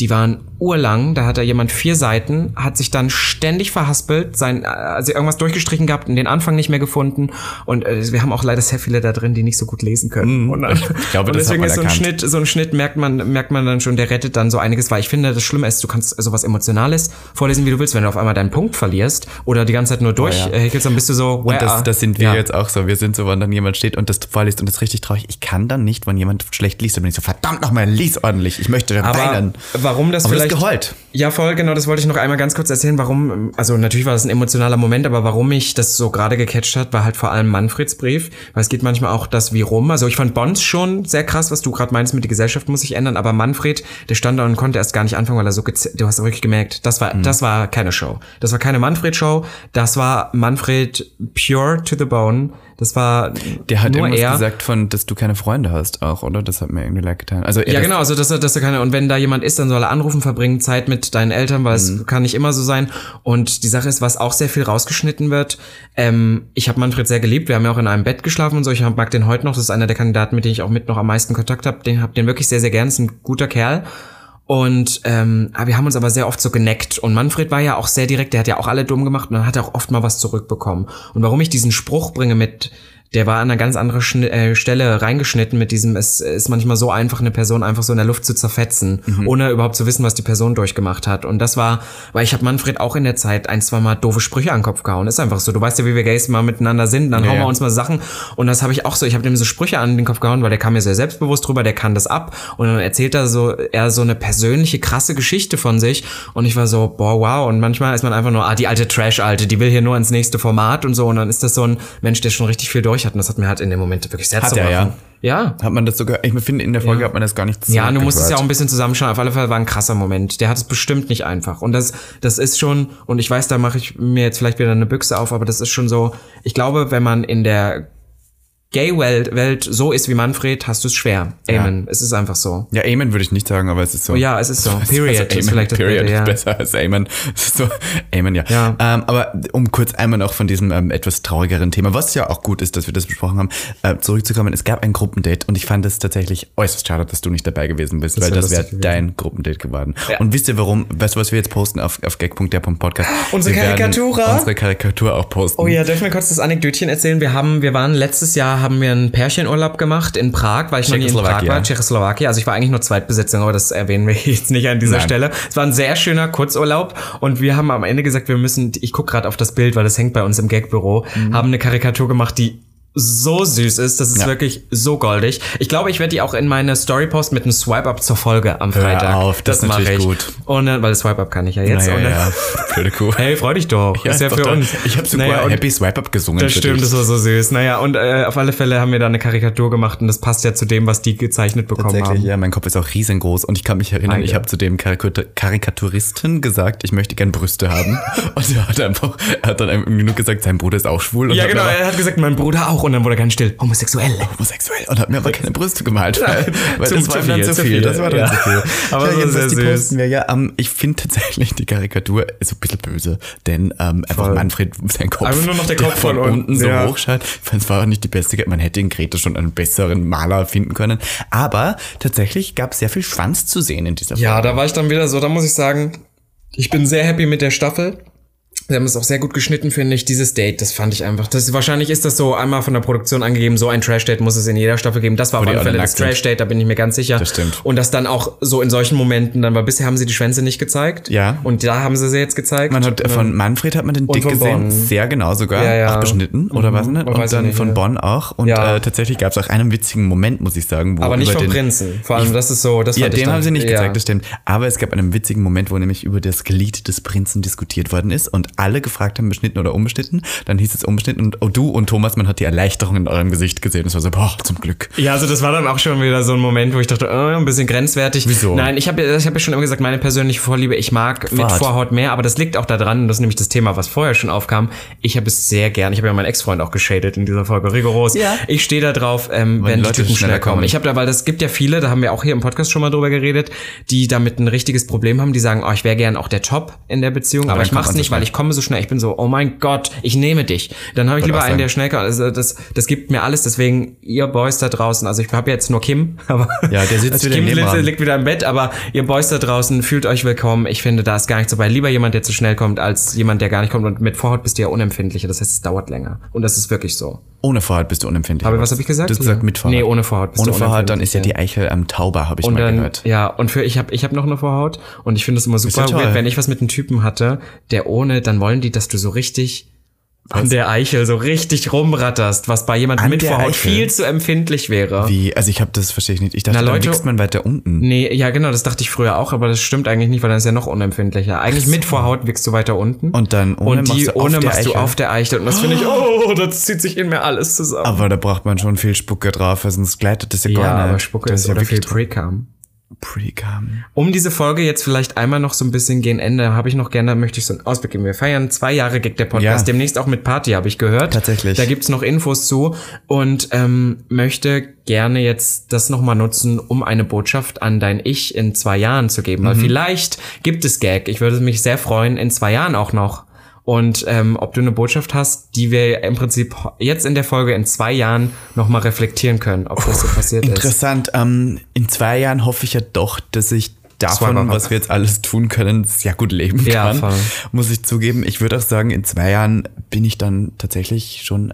Speaker 1: Die waren urlang, da hat da jemand vier Seiten, hat sich dann ständig verhaspelt, sein, äh, also irgendwas durchgestrichen gehabt und den Anfang nicht mehr gefunden. Und äh, wir haben auch leider sehr viele da drin, die nicht so gut lesen können. und, dann,
Speaker 2: ich glaube,
Speaker 1: und deswegen ist so ein. Schnitt, so ein Schnitt merkt man, merkt man dann schon, der rettet dann so einiges, weil ich finde, das Schlimme ist, du kannst sowas Emotionales vorlesen, wie du willst, wenn du auf einmal deinen Punkt verlierst oder die ganze Zeit nur durchhäkelst, dann bist du so, where
Speaker 2: Und das, das sind wir
Speaker 1: Ja.
Speaker 2: jetzt auch so. Wir sind so, wenn dann jemand steht und das vorliest und das ist richtig traurig. Ich kann dann nicht, wenn jemand schlecht liest, dann bin ich so, verdammt nochmal, lies ordentlich. Ich möchte
Speaker 1: Aber
Speaker 2: weinen.
Speaker 1: Warum das
Speaker 2: Aber das
Speaker 1: vielleicht...
Speaker 2: geheult.
Speaker 1: Ja, voll, genau, das wollte ich noch einmal ganz kurz erzählen, warum, also natürlich war das ein emotionaler Moment, aber warum mich das so gerade gecatcht hat, war halt vor allem Manfreds Brief, weil es geht manchmal auch das wie rum. Also ich fand Bonds schon sehr krass, was du gerade meinst mit der Gesellschaft muss sich ändern, aber Manfred, der stand da und konnte erst gar nicht anfangen, weil er so, du hast wirklich gemerkt, das
Speaker 2: Mhm.
Speaker 1: war, das war keine Show. Das war keine Manfred-Show, das war Manfred pure to the bone. Das war
Speaker 2: Der hat
Speaker 1: nur
Speaker 2: irgendwas
Speaker 1: er.
Speaker 2: gesagt von, dass du keine Freunde hast auch, oder? Das hat mir irgendwie leid getan. Also,
Speaker 1: Ja, genau, also dass er, dass er keine, und wenn da jemand ist, dann soll er anrufen, verbringen Zeit mit deinen Eltern, weil
Speaker 2: Mhm.
Speaker 1: es kann nicht immer so sein. Und die Sache ist, was auch sehr viel rausgeschnitten wird, ähm, ich habe Manfred sehr geliebt, wir haben ja auch in einem Bett geschlafen und so, ich mag den heute noch, das ist einer der Kandidaten, mit denen ich auch mit noch am meisten Kontakt habe, den hab den wirklich sehr, sehr gern, ist ein guter Kerl. Und ähm, aber wir haben uns aber sehr oft so geneckt. Und Manfred war ja auch sehr direkt, der hat ja auch alle dumm gemacht und dann hat er auch oft mal was zurückbekommen. Und warum ich diesen Spruch bringe mit, der war an einer ganz anderen Schni äh, Stelle reingeschnitten mit diesem, es ist manchmal so einfach, eine Person einfach so in der Luft zu zerfetzen, ohne überhaupt zu wissen, was die Person durchgemacht hat. Und das war, weil ich habe Manfred auch in der Zeit ein, zwei Mal doofe Sprüche an den Kopf gehauen. Ist einfach so. Du weißt ja, wie wir Gays mal miteinander sind, dann
Speaker 2: Ja,
Speaker 1: hauen wir
Speaker 2: ja.
Speaker 1: uns mal Sachen. Und das habe ich auch so, ich habe dem so Sprüche an den Kopf gehauen, weil der kam mir sehr selbstbewusst drüber, der kann das ab. Und dann erzählt er so, er so eine persönliche, krasse Geschichte von sich. Und ich war so, boah, wow. Und manchmal ist man einfach nur, ah, die alte Trash-Alte, die will hier nur ins nächste Format und so. Und dann ist das so ein Mensch, der schon richtig viel durch hat. Und das hat mir halt in dem Moment wirklich sehr
Speaker 2: Hat
Speaker 1: zu
Speaker 2: er, ja.
Speaker 1: Ja.
Speaker 2: Hat man das sogar, ich finde, in der Folge
Speaker 1: Ja.
Speaker 2: hat man das gar nicht so
Speaker 1: Ja, du musst es ja auch ein bisschen zusammenschauen. Auf alle Fälle war ein krasser Moment. Der hat es bestimmt nicht einfach. Und das, das ist schon, und ich weiß, da mache ich mir jetzt vielleicht wieder eine Büchse auf, aber das ist schon so, ich glaube, wenn man in der Gay-Welt Welt so ist wie Manfred, hast du es schwer. Amen. Es ist einfach so.
Speaker 2: Ja, Amen würde ich nicht sagen, aber es ist so.
Speaker 1: Ja, es ist so.
Speaker 2: Also
Speaker 1: Period
Speaker 2: Amen,
Speaker 1: ist vielleicht das
Speaker 2: Period
Speaker 1: Bild, ja.
Speaker 2: ist besser als Amen. Es ist so, Amen, ja.
Speaker 1: Ja.
Speaker 2: Ähm, aber um kurz einmal noch von diesem ähm, etwas traurigeren Thema, was ja auch gut ist, dass wir das besprochen haben, äh, zurückzukommen. Es gab ein Gruppendate und ich fand es tatsächlich äußerst schade, dass du nicht dabei gewesen bist,
Speaker 1: Das
Speaker 2: weil das wäre dein Gruppendate geworden.
Speaker 1: Ja.
Speaker 2: Und wisst ihr warum? Weißt du, was wir jetzt posten auf, auf gag.der.podcast?
Speaker 1: Unsere
Speaker 2: Wir werden
Speaker 1: Karikatura?
Speaker 2: Unsere Karikatur auch posten.
Speaker 1: Oh ja, darf ich mir kurz das Anekdötchen erzählen? Wir haben, wir waren letztes Jahr, haben wir einen Pärchenurlaub gemacht in Prag, weil ich noch nie in Prag war, Tschechoslowakien. Also ich war eigentlich nur Zweitbesetzung, aber das erwähnen wir jetzt nicht an dieser
Speaker 2: Nein.
Speaker 1: Stelle. Es war ein sehr schöner Kurzurlaub und wir haben am Ende gesagt, wir müssen, ich gucke gerade auf das Bild, weil das hängt bei uns im Gagbüro, haben eine Karikatur gemacht, die so süß ist, das ist
Speaker 2: Ja.
Speaker 1: wirklich so goldig. Ich glaube, ich werde die auch in meine Story posten mit einem Swipe-Up zur Folge am Freitag.
Speaker 2: auf, das ist
Speaker 1: mache
Speaker 2: natürlich
Speaker 1: ich.
Speaker 2: gut.
Speaker 1: Und dann, weil das Swipe-Up kann ich ja jetzt.
Speaker 2: ja,
Speaker 1: und dann,
Speaker 2: ja, blöde Kuh.
Speaker 1: Hey, freu dich doch.
Speaker 2: Ja,
Speaker 1: ist ja
Speaker 2: doch,
Speaker 1: für
Speaker 2: doch.
Speaker 1: uns.
Speaker 2: Ich habe sogar
Speaker 1: Naja,
Speaker 2: Happy Swipe Up gesungen.
Speaker 1: das stimmt, das war so süß. Naja, und äh, auf alle Fälle haben wir da eine Karikatur gemacht und das passt ja zu dem, was die gezeichnet bekommen
Speaker 2: Tatsächlich,
Speaker 1: haben.
Speaker 2: ja, mein Kopf ist auch riesengroß und ich kann mich erinnern,
Speaker 1: Beide.
Speaker 2: ich habe zu dem Karikatur Karikaturisten gesagt, ich möchte gern Brüste haben und er hat einfach, er hat dann irgendwie nur gesagt, sein Bruder ist auch schwul.
Speaker 1: Ja, genau, er hat gesagt, mein Bruder auch. Spruch und dann wurde ganz still, homosexuell.
Speaker 2: Homosexuell und hat mir aber keine Brüste gemalt, weil, weil das war dann
Speaker 1: viel,
Speaker 2: zu viel. Das war dann
Speaker 1: ja.
Speaker 2: zu viel.
Speaker 1: Aber so
Speaker 2: jedenfalls,
Speaker 1: sehr
Speaker 2: die
Speaker 1: süß.
Speaker 2: posten wir ja. Ähm, ich finde tatsächlich die Karikatur ist ein bisschen böse, denn ähm, einfach
Speaker 1: Voll.
Speaker 2: Manfred, sein Kopf,
Speaker 1: nur noch der Kopf
Speaker 2: von,
Speaker 1: von
Speaker 2: unten so
Speaker 1: ja.
Speaker 2: hochschaut. Es war auch nicht die beste. Man hätte in Grete schon einen besseren Maler finden können. Aber tatsächlich gab es sehr viel Schwanz zu sehen in dieser
Speaker 1: Ja, da war ich dann wieder so, da muss ich sagen, ich bin sehr happy mit der Staffel. Sie haben es auch sehr gut geschnitten, finde ich. Dieses Date, das fand ich einfach. Das, wahrscheinlich ist das so einmal von der Produktion angegeben, so ein Trash-Date muss es in jeder Staffel geben. Das war auf alle Fälle das. Trash-Date, da bin ich mir ganz sicher.
Speaker 2: Das stimmt.
Speaker 1: Und das dann auch so in solchen Momenten dann, weil bisher haben sie die Schwänze nicht gezeigt.
Speaker 2: Ja.
Speaker 1: Und da haben sie sie jetzt gezeigt.
Speaker 2: Man hat äh, von Manfred hat man den Dick gesehen,
Speaker 1: Bonn.
Speaker 2: sehr genau sogar,
Speaker 1: Ja, ja.
Speaker 2: auch beschnitten oder
Speaker 1: Mhm.
Speaker 2: was nicht? Und
Speaker 1: weiß ich
Speaker 2: dann
Speaker 1: nicht,
Speaker 2: von. Bonn auch. Und
Speaker 1: Ja.
Speaker 2: äh, tatsächlich gab es auch einen witzigen Moment, muss ich sagen, wo
Speaker 1: aber nicht vom
Speaker 2: den,
Speaker 1: Prinzen. Vor allem, das ist so, das
Speaker 2: Ja,
Speaker 1: ich
Speaker 2: den
Speaker 1: dann-
Speaker 2: haben sie nicht gezeigt, das stimmt. Aber es gab einen witzigen Moment, wo nämlich über das Glied des Prinzen diskutiert worden ist und alle gefragt haben, beschnitten oder unbeschnitten. Dann hieß es unbeschnitten und oh, du und Thomas, man hat die Erleichterung in eurem Gesicht gesehen. Es war so, boah, zum Glück.
Speaker 1: Ja, also das war dann auch schon wieder so ein Moment, wo ich dachte, äh, ein bisschen grenzwertig.
Speaker 2: Wieso?
Speaker 1: Nein, ich habe ja, ich hab ja schon immer gesagt, meine persönliche Vorliebe, ich mag mit
Speaker 2: Vorhaut.
Speaker 1: Mehr, aber das liegt auch daran, und das ist nämlich das Thema, was vorher schon aufkam. Ich habe es sehr gern, ich habe ja meinen Ex-Freund auch geschadet in dieser Folge, rigoros.
Speaker 2: Ja.
Speaker 1: Ich stehe da drauf, ähm, wenn die
Speaker 2: Leute
Speaker 1: Typen
Speaker 2: schneller
Speaker 1: schnell kommen.
Speaker 2: kommen.
Speaker 1: Ich habe da, weil das gibt ja viele, da haben wir auch hier im Podcast schon mal drüber geredet, die damit ein richtiges Problem haben, die sagen, oh, ich wäre gern auch der Top in der Beziehung, aber,
Speaker 2: dann
Speaker 1: ich mach's nicht, weil ich komme so schnell. Ich bin so, oh mein Gott, ich nehme dich. Dann habe ich lieber einen, der schnell kann. Also das, das gibt mir alles. Deswegen, ihr Boys da draußen, also ich habe jetzt nur Kim, aber
Speaker 2: Ja, der sitzt
Speaker 1: also
Speaker 2: wieder
Speaker 1: Kim
Speaker 2: im
Speaker 1: liegt, liegt wieder im Bett, aber ihr Boys da draußen, fühlt euch willkommen. Ich finde, da ist gar nicht so bei. Lieber jemand, der zu schnell kommt, als jemand, der gar nicht kommt. Und mit Vorhaut bist du ja unempfindlicher. Das heißt, es dauert länger. Und das ist wirklich so.
Speaker 2: Ohne Vorhaut bist du unempfindlich.
Speaker 1: Aber was habe ich gesagt?
Speaker 2: Du hast gesagt
Speaker 1: Ja.
Speaker 2: mit Vorhaut.
Speaker 1: Nee, ohne Vorhaut bist
Speaker 2: Ohne
Speaker 1: du
Speaker 2: Vorhaut, dann ist ja die Eichel am Tauber, habe ich
Speaker 1: und
Speaker 2: mal
Speaker 1: dann,
Speaker 2: gehört.
Speaker 1: ja, und für ich habe ich hab noch eine Vorhaut und ich finde es immer super
Speaker 2: ja
Speaker 1: weird, wenn ich was mit einem Typen hatte, der ohne, dann wollen die, dass du so richtig an der Eichel so richtig rumratterst, was bei jemandem
Speaker 2: An
Speaker 1: mit Vorhaut viel zu empfindlich wäre.
Speaker 2: Wie? Also ich habe das verstehe ich nicht. Ich dachte,
Speaker 1: Na, Leute-
Speaker 2: wächst man weiter unten.
Speaker 1: Nee, ja genau, das dachte ich früher auch, aber das stimmt eigentlich nicht, weil dann ist ja noch unempfindlicher. Eigentlich mit Vorhaut wirkst du weiter unten.
Speaker 2: Und dann ohne
Speaker 1: und die
Speaker 2: machst du auf
Speaker 1: ohne
Speaker 2: der
Speaker 1: machst du auf der Eichel. Und das finde ich, oh, das zieht sich in mir alles zusammen.
Speaker 2: Aber da braucht man schon viel Spucke drauf, sonst gleitet das ja gar
Speaker 1: ja,
Speaker 2: nicht.
Speaker 1: aber Spucke
Speaker 2: das
Speaker 1: ist oder viel
Speaker 2: wirklich
Speaker 1: Pre-Cum. Um diese Folge jetzt vielleicht einmal noch so ein bisschen gegen Ende, habe ich noch gerne, möchte ich so einen Ausblick geben. Wir feiern zwei Jahre Gag der Podcast,
Speaker 2: Ja.
Speaker 1: demnächst auch mit Party, habe ich gehört.
Speaker 2: Tatsächlich.
Speaker 1: Da gibt's noch Infos zu und ähm, möchte gerne jetzt das nochmal nutzen, um eine Botschaft an dein Ich in zwei Jahren zu geben.
Speaker 2: Mhm.
Speaker 1: Weil vielleicht gibt es Gag. Ich würde mich sehr freuen, in zwei Jahren auch noch. Und ähm, ob du eine Botschaft hast, die wir im Prinzip jetzt in der Folge in zwei Jahren nochmal reflektieren können, ob das so passiert ist.
Speaker 2: Interessant. Ähm, in zwei Jahren hoffe ich ja doch, dass ich davon, was wir jetzt alles tun können, sehr gut leben
Speaker 1: Ja,
Speaker 2: kann.
Speaker 1: voll.
Speaker 2: Muss ich zugeben. Ich würde auch sagen, in zwei Jahren bin ich dann tatsächlich schon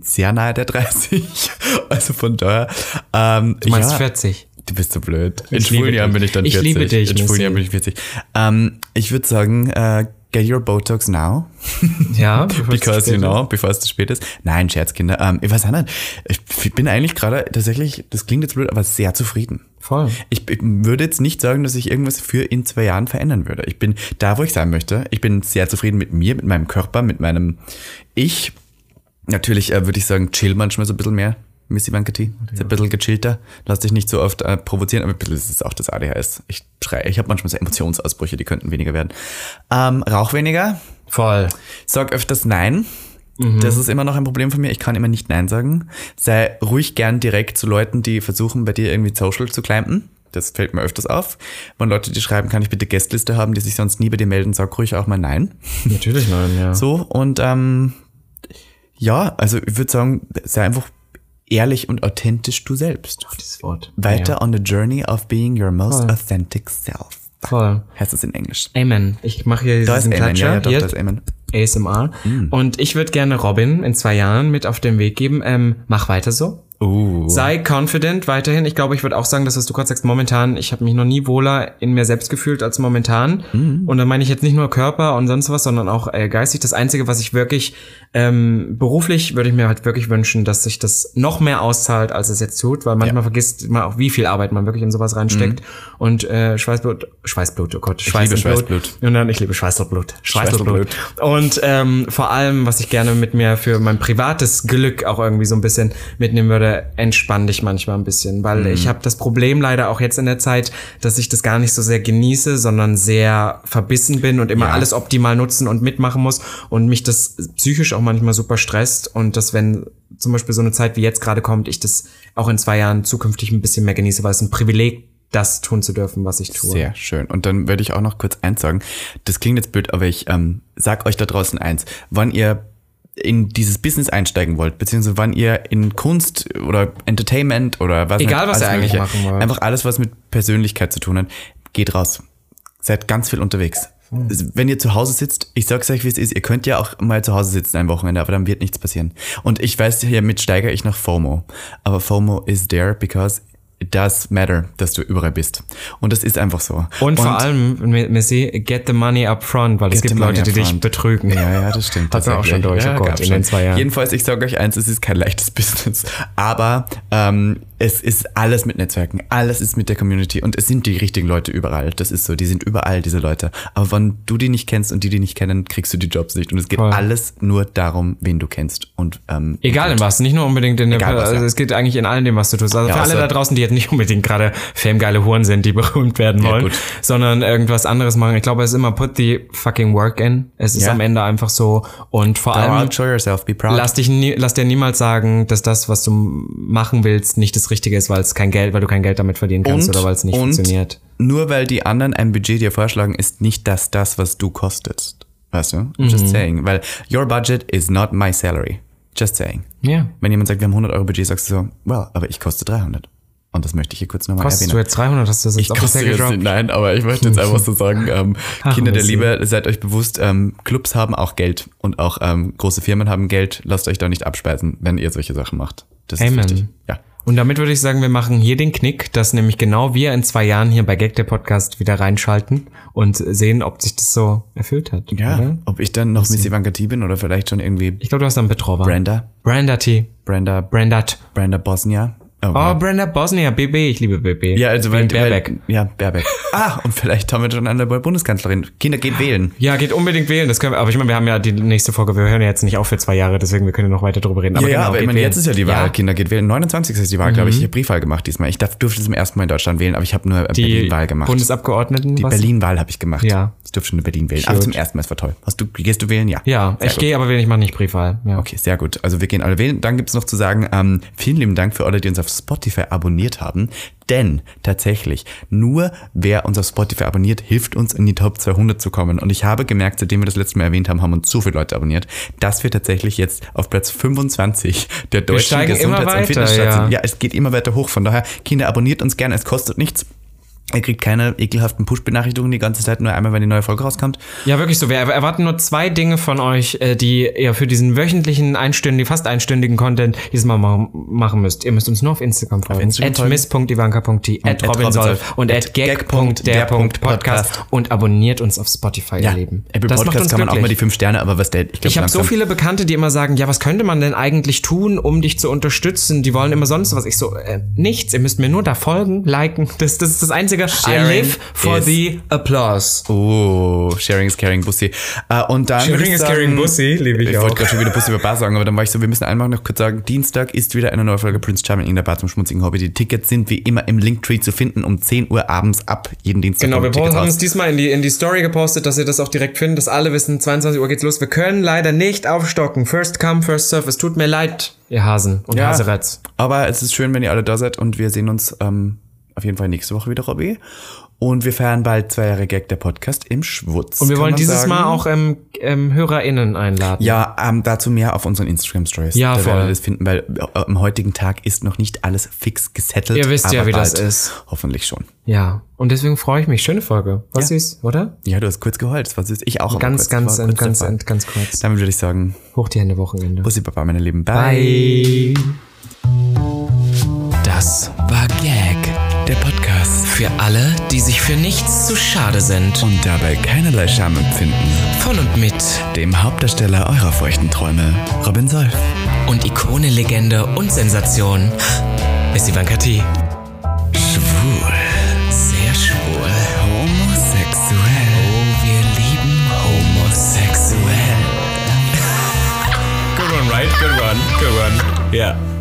Speaker 2: sehr nahe der 30. Also von daher. Ähm,
Speaker 1: Du meinst
Speaker 2: ja,
Speaker 1: 40.
Speaker 2: Du bist so blöd. In
Speaker 1: Ich
Speaker 2: schwulen Jahren bin ich dann
Speaker 1: Ich
Speaker 2: 40.
Speaker 1: liebe dich,
Speaker 2: In schwulen. Jahren bin ich 40. Ähm, ich würde sagen, äh, get your Botox now.
Speaker 1: Ja, bevor es
Speaker 2: Because you know, bevor es zu spät ist. Nein, Scherz, Kinder. Ähm, ich weiß auch nicht. Ich bin eigentlich gerade tatsächlich, das klingt jetzt blöd, aber sehr zufrieden.
Speaker 1: Voll.
Speaker 2: Ich, ich würde jetzt nicht sagen, dass ich irgendwas für in zwei Jahren verändern würde. Ich bin da, wo ich sein möchte. Ich bin sehr zufrieden mit mir, mit meinem Körper, mit meinem Ich. Natürlich äh, würde ich sagen, chill manchmal so ein bisschen mehr. Missy Bankati. Ist ein bisschen gechillter. Lass dich nicht so oft äh, provozieren, aber ein bisschen ist es auch das ADHS. Ich schreie, ich habe manchmal so Emotionsausbrüche, die könnten weniger werden. Ähm, rauch weniger,
Speaker 1: Voll.
Speaker 2: Sag öfters Nein. Das ist immer noch ein Problem von mir. Ich kann immer nicht Nein sagen. Sei ruhig gern direkt zu Leuten, die versuchen, bei dir irgendwie Social zu climben. Das fällt mir öfters auf. Wenn Leute, die schreiben, kann ich bitte Gästliste haben, die sich sonst nie bei dir melden, sag ruhig auch mal Nein.
Speaker 1: Natürlich nein, ja.
Speaker 2: So, und ähm, ja, also ich würde sagen, sei einfach ehrlich und authentisch du selbst.
Speaker 1: Dieses Wort.
Speaker 2: Weiter
Speaker 1: Ja.
Speaker 2: on the journey of being your most
Speaker 1: Voll.
Speaker 2: authentic self.
Speaker 1: Voll.
Speaker 2: Heißt es in Englisch.
Speaker 1: Amen. Ich mache hier
Speaker 2: Da
Speaker 1: diesen
Speaker 2: Amen,
Speaker 1: Klatscher.
Speaker 2: ja, ja, doch,
Speaker 1: hier,
Speaker 2: da ist Amen.
Speaker 1: ASMR. Und ich würde gerne Robin in zwei Jahren mit auf den Weg geben. Ähm, mach weiter so.
Speaker 2: Uh.
Speaker 1: Sei confident weiterhin. Ich glaube, ich würde auch sagen, das, was du gerade sagst, momentan, ich habe mich noch nie wohler in mir selbst gefühlt als momentan. Und da meine ich jetzt nicht nur Körper und sonst was, sondern auch äh, geistig. Das Einzige, was ich wirklich ähm, beruflich würde ich mir halt wirklich wünschen, dass sich das noch mehr auszahlt, als es jetzt tut, weil manchmal vergisst man auch, wie viel Arbeit man wirklich in sowas reinsteckt. Und äh, Schweißblut, Schweißblut, oh Gott, Schweiß
Speaker 2: liebe
Speaker 1: und Blut.
Speaker 2: Schweißblut.
Speaker 1: Und dann, ich liebe Schweiß und Blut. Schweiß und Blut.
Speaker 2: Schweißblut.
Speaker 1: Und ähm, vor allem, was ich gerne mit mir für mein privates Glück auch irgendwie so ein bisschen mitnehmen würde, würde, entspann dich manchmal ein bisschen, weil ich habe das Problem leider auch jetzt in der Zeit, dass ich das gar nicht so sehr genieße, sondern sehr verbissen bin und immer
Speaker 2: Ja.
Speaker 1: alles optimal nutzen und mitmachen muss und mich das psychisch auch manchmal super stresst und dass wenn zum Beispiel so eine Zeit wie jetzt gerade kommt, ich das auch in zwei Jahren zukünftig ein bisschen mehr genieße, weil es ein Privileg, das tun zu dürfen, was ich tue.
Speaker 2: Sehr schön. Und dann würde ich auch noch kurz eins sagen. Das klingt jetzt blöd, aber ich ähm, sag euch da draußen eins. Wann ihr in dieses Business einsteigen wollt, beziehungsweise wann ihr in Kunst oder Entertainment oder was
Speaker 1: Egal, was ihr eigentlich machen wollt.
Speaker 2: Einfach alles, was mit Persönlichkeit zu tun hat, geht raus. Seid ganz viel unterwegs.
Speaker 1: Hm.
Speaker 2: Wenn ihr zu Hause sitzt, ich sag's euch, wie es ist, ihr könnt ja auch mal zu Hause sitzen ein Wochenende, aber dann wird nichts passieren. Und ich weiß, hiermit steigere ich nach FOMO. Aber FOMO is there because it does matter, dass du überall bist. Und das ist einfach so.
Speaker 1: Und, vor allem, Messi, get the money up front, weil es gibt Leute, die dich betrügen.
Speaker 2: Ja, ja, das stimmt.
Speaker 1: Wir auch schon durch,
Speaker 2: tatsächlich.
Speaker 1: oh Gott, in den zwei Jahren.
Speaker 2: Jedenfalls, ich sage euch eins, es ist kein leichtes Business. Aber ähm, es ist alles mit Netzwerken, alles ist mit der Community und es sind die richtigen Leute überall. Das ist so, die sind überall, diese Leute. Aber wenn du die nicht kennst und die die nicht kennen, kriegst du die Jobs nicht. Und es geht
Speaker 1: Voll.
Speaker 2: alles nur darum, wen du kennst. Und ähm,
Speaker 1: Egal in was, nicht nur unbedingt in der,
Speaker 2: Egal was,
Speaker 1: also
Speaker 2: ja.
Speaker 1: es geht eigentlich in allem dem, was du tust. Also
Speaker 2: Ja,
Speaker 1: für alle da draußen, die jetzt nicht unbedingt gerade famegeile Huren sind, die berühmt werden
Speaker 2: Ja,
Speaker 1: wollen,
Speaker 2: gut.
Speaker 1: sondern irgendwas anderes machen. Ich glaube, es ist immer put the fucking work in. Es ist
Speaker 2: Ja.
Speaker 1: am Ende einfach so und vor
Speaker 2: Go
Speaker 1: allem
Speaker 2: show yourself, be proud.
Speaker 1: lass dich nie, lass dir niemals sagen, dass das, was du machen willst, nicht das Richtige ist, weil es kein Geld, weil du kein Geld damit verdienen kannst oder weil es nicht
Speaker 2: und
Speaker 1: funktioniert.
Speaker 2: Nur weil die anderen ein Budget dir vorschlagen, ist nicht das das, was du kostest. Weißt du?
Speaker 1: Mhm.
Speaker 2: Just saying. Weil your budget is not my salary. Just saying.
Speaker 1: Ja.
Speaker 2: Wenn jemand sagt, wir haben 100 Euro Budget, sagst du so, well, aber ich koste 300. Und das möchte ich hier kurz nochmal
Speaker 1: Kostest du
Speaker 2: erwähnen.
Speaker 1: jetzt 300, hast du das jetzt
Speaker 2: Ich koste
Speaker 1: offiziell
Speaker 2: jetzt nicht, nein, aber ich möchte jetzt einfach so sagen, ähm,
Speaker 1: Ach,
Speaker 2: Kinder der. Liebe, seid euch bewusst, ähm, Clubs haben auch Geld und auch ähm, große Firmen haben Geld. Lasst euch da nicht abspeisen, wenn ihr solche Sachen macht. Das
Speaker 1: Amen.
Speaker 2: ist wichtig. Ja.
Speaker 1: Und damit würde ich sagen, wir machen hier den Knick, dass nämlich genau wir in zwei Jahren hier bei Gag der Podcast wieder reinschalten und sehen, ob sich das so erfüllt hat.
Speaker 2: Ja,
Speaker 1: Oder?
Speaker 2: ob ich dann noch Miss Ivanka T bin oder vielleicht schon irgendwie
Speaker 1: Ich glaube, du hast dann Betrover.
Speaker 2: Brenda,
Speaker 1: Brenda T.
Speaker 2: Brenda,
Speaker 1: Brandat.
Speaker 2: Brenda Bosnia.
Speaker 1: Oh, Brenda Bosnia, BB, ich liebe BB.
Speaker 2: Ja, also weil,
Speaker 1: Baerbeck.
Speaker 2: Weil, ja, Baerbeck. ah, und vielleicht haben wir schon eine neue Bundeskanzlerin. Kinder, geht wählen.
Speaker 1: Ja, geht unbedingt wählen. Das können wir, aber ich meine, wir haben ja die nächste Folge, wir hören ja jetzt nicht auf für zwei Jahre, deswegen wir können noch weiter drüber reden. Aber
Speaker 2: ja,
Speaker 1: genau,
Speaker 2: aber ich meine, jetzt ist ja die Wahl.
Speaker 1: Ja, Mhm.
Speaker 2: Kinder, geht wählen. 29. ist die Wahl, glaube ich. Ich habe Briefwahl gemacht diesmal. Ich darf, durfte zum ersten Mal in Deutschland wählen, aber ich habe nur
Speaker 1: die
Speaker 2: Berlin-Wahl gemacht.
Speaker 1: Bundesabgeordneten.
Speaker 2: die? Berlin-Wahl habe ich gemacht.
Speaker 1: Ja.
Speaker 2: Ich durfte schon in Berlin wählen. Aber
Speaker 1: Cute.
Speaker 2: zum ersten Mal, es war toll. Hast du, gehst du wählen? Ja.
Speaker 1: Ja,
Speaker 2: Sehr
Speaker 1: ich gehe aber wählen, ich mache nicht Briefwahl. Ja.
Speaker 2: Okay, sehr gut. Also wir gehen alle wählen. Dann gibt's noch zu sagen, ähm, vielen lieben Dank für alle, die uns auf Spotify abonniert haben. Denn tatsächlich, nur wer uns auf Spotify abonniert, hilft uns in die Top 200 zu kommen. Und ich habe gemerkt, seitdem wir das letzte Mal erwähnt haben, haben uns so viele Leute abonniert, dass wir tatsächlich jetzt auf Platz 25 der deutschen Gesundheits- und
Speaker 1: weiter,
Speaker 2: Fitnessstarts
Speaker 1: ja.
Speaker 2: sind. Ja, es geht immer weiter hoch. Von daher, Kinder, abonniert uns gerne. Es kostet nichts. Ihr kriegt keine ekelhaften Push-Benachrichtigungen die ganze Zeit, nur einmal, wenn die neue Folge rauskommt.
Speaker 1: Ja, wirklich so. Wir erwarten nur zwei Dinge von euch, äh, die ihr für diesen wöchentlichen, einstündigen, fast einstündigen Content dieses Mal ma- machen müsst. Ihr müsst uns nur auf Instagram folgen.
Speaker 2: Instagram
Speaker 1: At miss.ivanka.t, at robinsolf, und
Speaker 2: at
Speaker 1: gag.der.podcast und abonniert uns auf Spotify, ihr Lieben.
Speaker 2: Apple
Speaker 1: Das macht
Speaker 2: Podcast
Speaker 1: uns
Speaker 2: kann man auch mal die fünf Sterne, aber was der, ich glaube,
Speaker 1: Ich habe so viele Bekannte, die immer sagen, ja, was könnte man denn eigentlich tun, um dich zu unterstützen? Die wollen immer sonst was. Ich so, äh, nichts. Ihr müsst mir nur da folgen, liken. Das, das ist das Einzige.
Speaker 2: Sharing
Speaker 1: I live for the applause.
Speaker 2: Oh, Sharing is Caring Bussi. Äh, und dann
Speaker 1: Sharing
Speaker 2: ich
Speaker 1: is caring Bussi, liebe ich
Speaker 2: Ich
Speaker 1: auch.
Speaker 2: wollte gerade schon wieder Bussi über Bar sagen, aber dann war ich so, wir müssen einmal noch kurz sagen, Dienstag ist wieder eine neue Folge Prince Charming in der Bar zum schmutzigen Hobby. Die Tickets sind wie immer im Linktree zu finden um 10 Uhr abends ab. Jeden Dienstag
Speaker 1: Genau, wir
Speaker 2: Tickets
Speaker 1: haben
Speaker 2: raus.
Speaker 1: uns diesmal in die, in die Story gepostet, dass ihr das auch direkt findet, dass alle wissen, 22 Uhr geht's los. Wir können leider nicht aufstocken. First come, first serve. Es tut mir leid, ihr Hasen und
Speaker 2: Ja.
Speaker 1: Haseretz.
Speaker 2: Aber es ist schön, wenn ihr alle da seid und wir sehen uns ähm, auf jeden Fall nächste Woche wieder, Robby. Und wir feiern bald zwei Jahre Gag der Podcast im Schwutz.
Speaker 1: Und wir wollen dieses
Speaker 2: sagen.
Speaker 1: Mal auch ähm, ähm, HörerInnen einladen.
Speaker 2: Ja, ähm, dazu mehr auf unseren Instagram-Stories.
Speaker 1: Ja,
Speaker 2: da
Speaker 1: voll.
Speaker 2: ihr das finden, weil äh, am heutigen Tag ist noch nicht alles fix gesettelt.
Speaker 1: Ihr wisst ja, wie das ist.
Speaker 2: Hoffentlich schon.
Speaker 1: Ja. Und deswegen freue ich mich. Schöne Folge. Was
Speaker 2: Ja.
Speaker 1: ist, oder?
Speaker 2: Ja, du hast kurz geheult. War süß. Ich auch.
Speaker 1: Ganz,
Speaker 2: kurz.
Speaker 1: ganz,
Speaker 2: kurz
Speaker 1: ganz,
Speaker 2: Fall.
Speaker 1: ganz, ganz kurz.
Speaker 2: Damit würde ich sagen,
Speaker 1: Hoch die Hände Wochenende.
Speaker 2: Bussi Papa, meine Lieben.
Speaker 1: Bye.
Speaker 3: Das war. Für alle, die sich für nichts zu schade sind.
Speaker 2: Und dabei keinerlei Scham empfinden.
Speaker 3: Von und mit
Speaker 2: Dem Hauptdarsteller eurer feuchten Träume, Robin Solf.
Speaker 3: und Ikone, Legende und Sensation ist Ivanka T.
Speaker 2: Schwul.
Speaker 3: Sehr schwul.
Speaker 2: Homosexuell.
Speaker 3: Oh, wir lieben homosexuell.
Speaker 1: Good one, right? Good one. Good one. Yeah.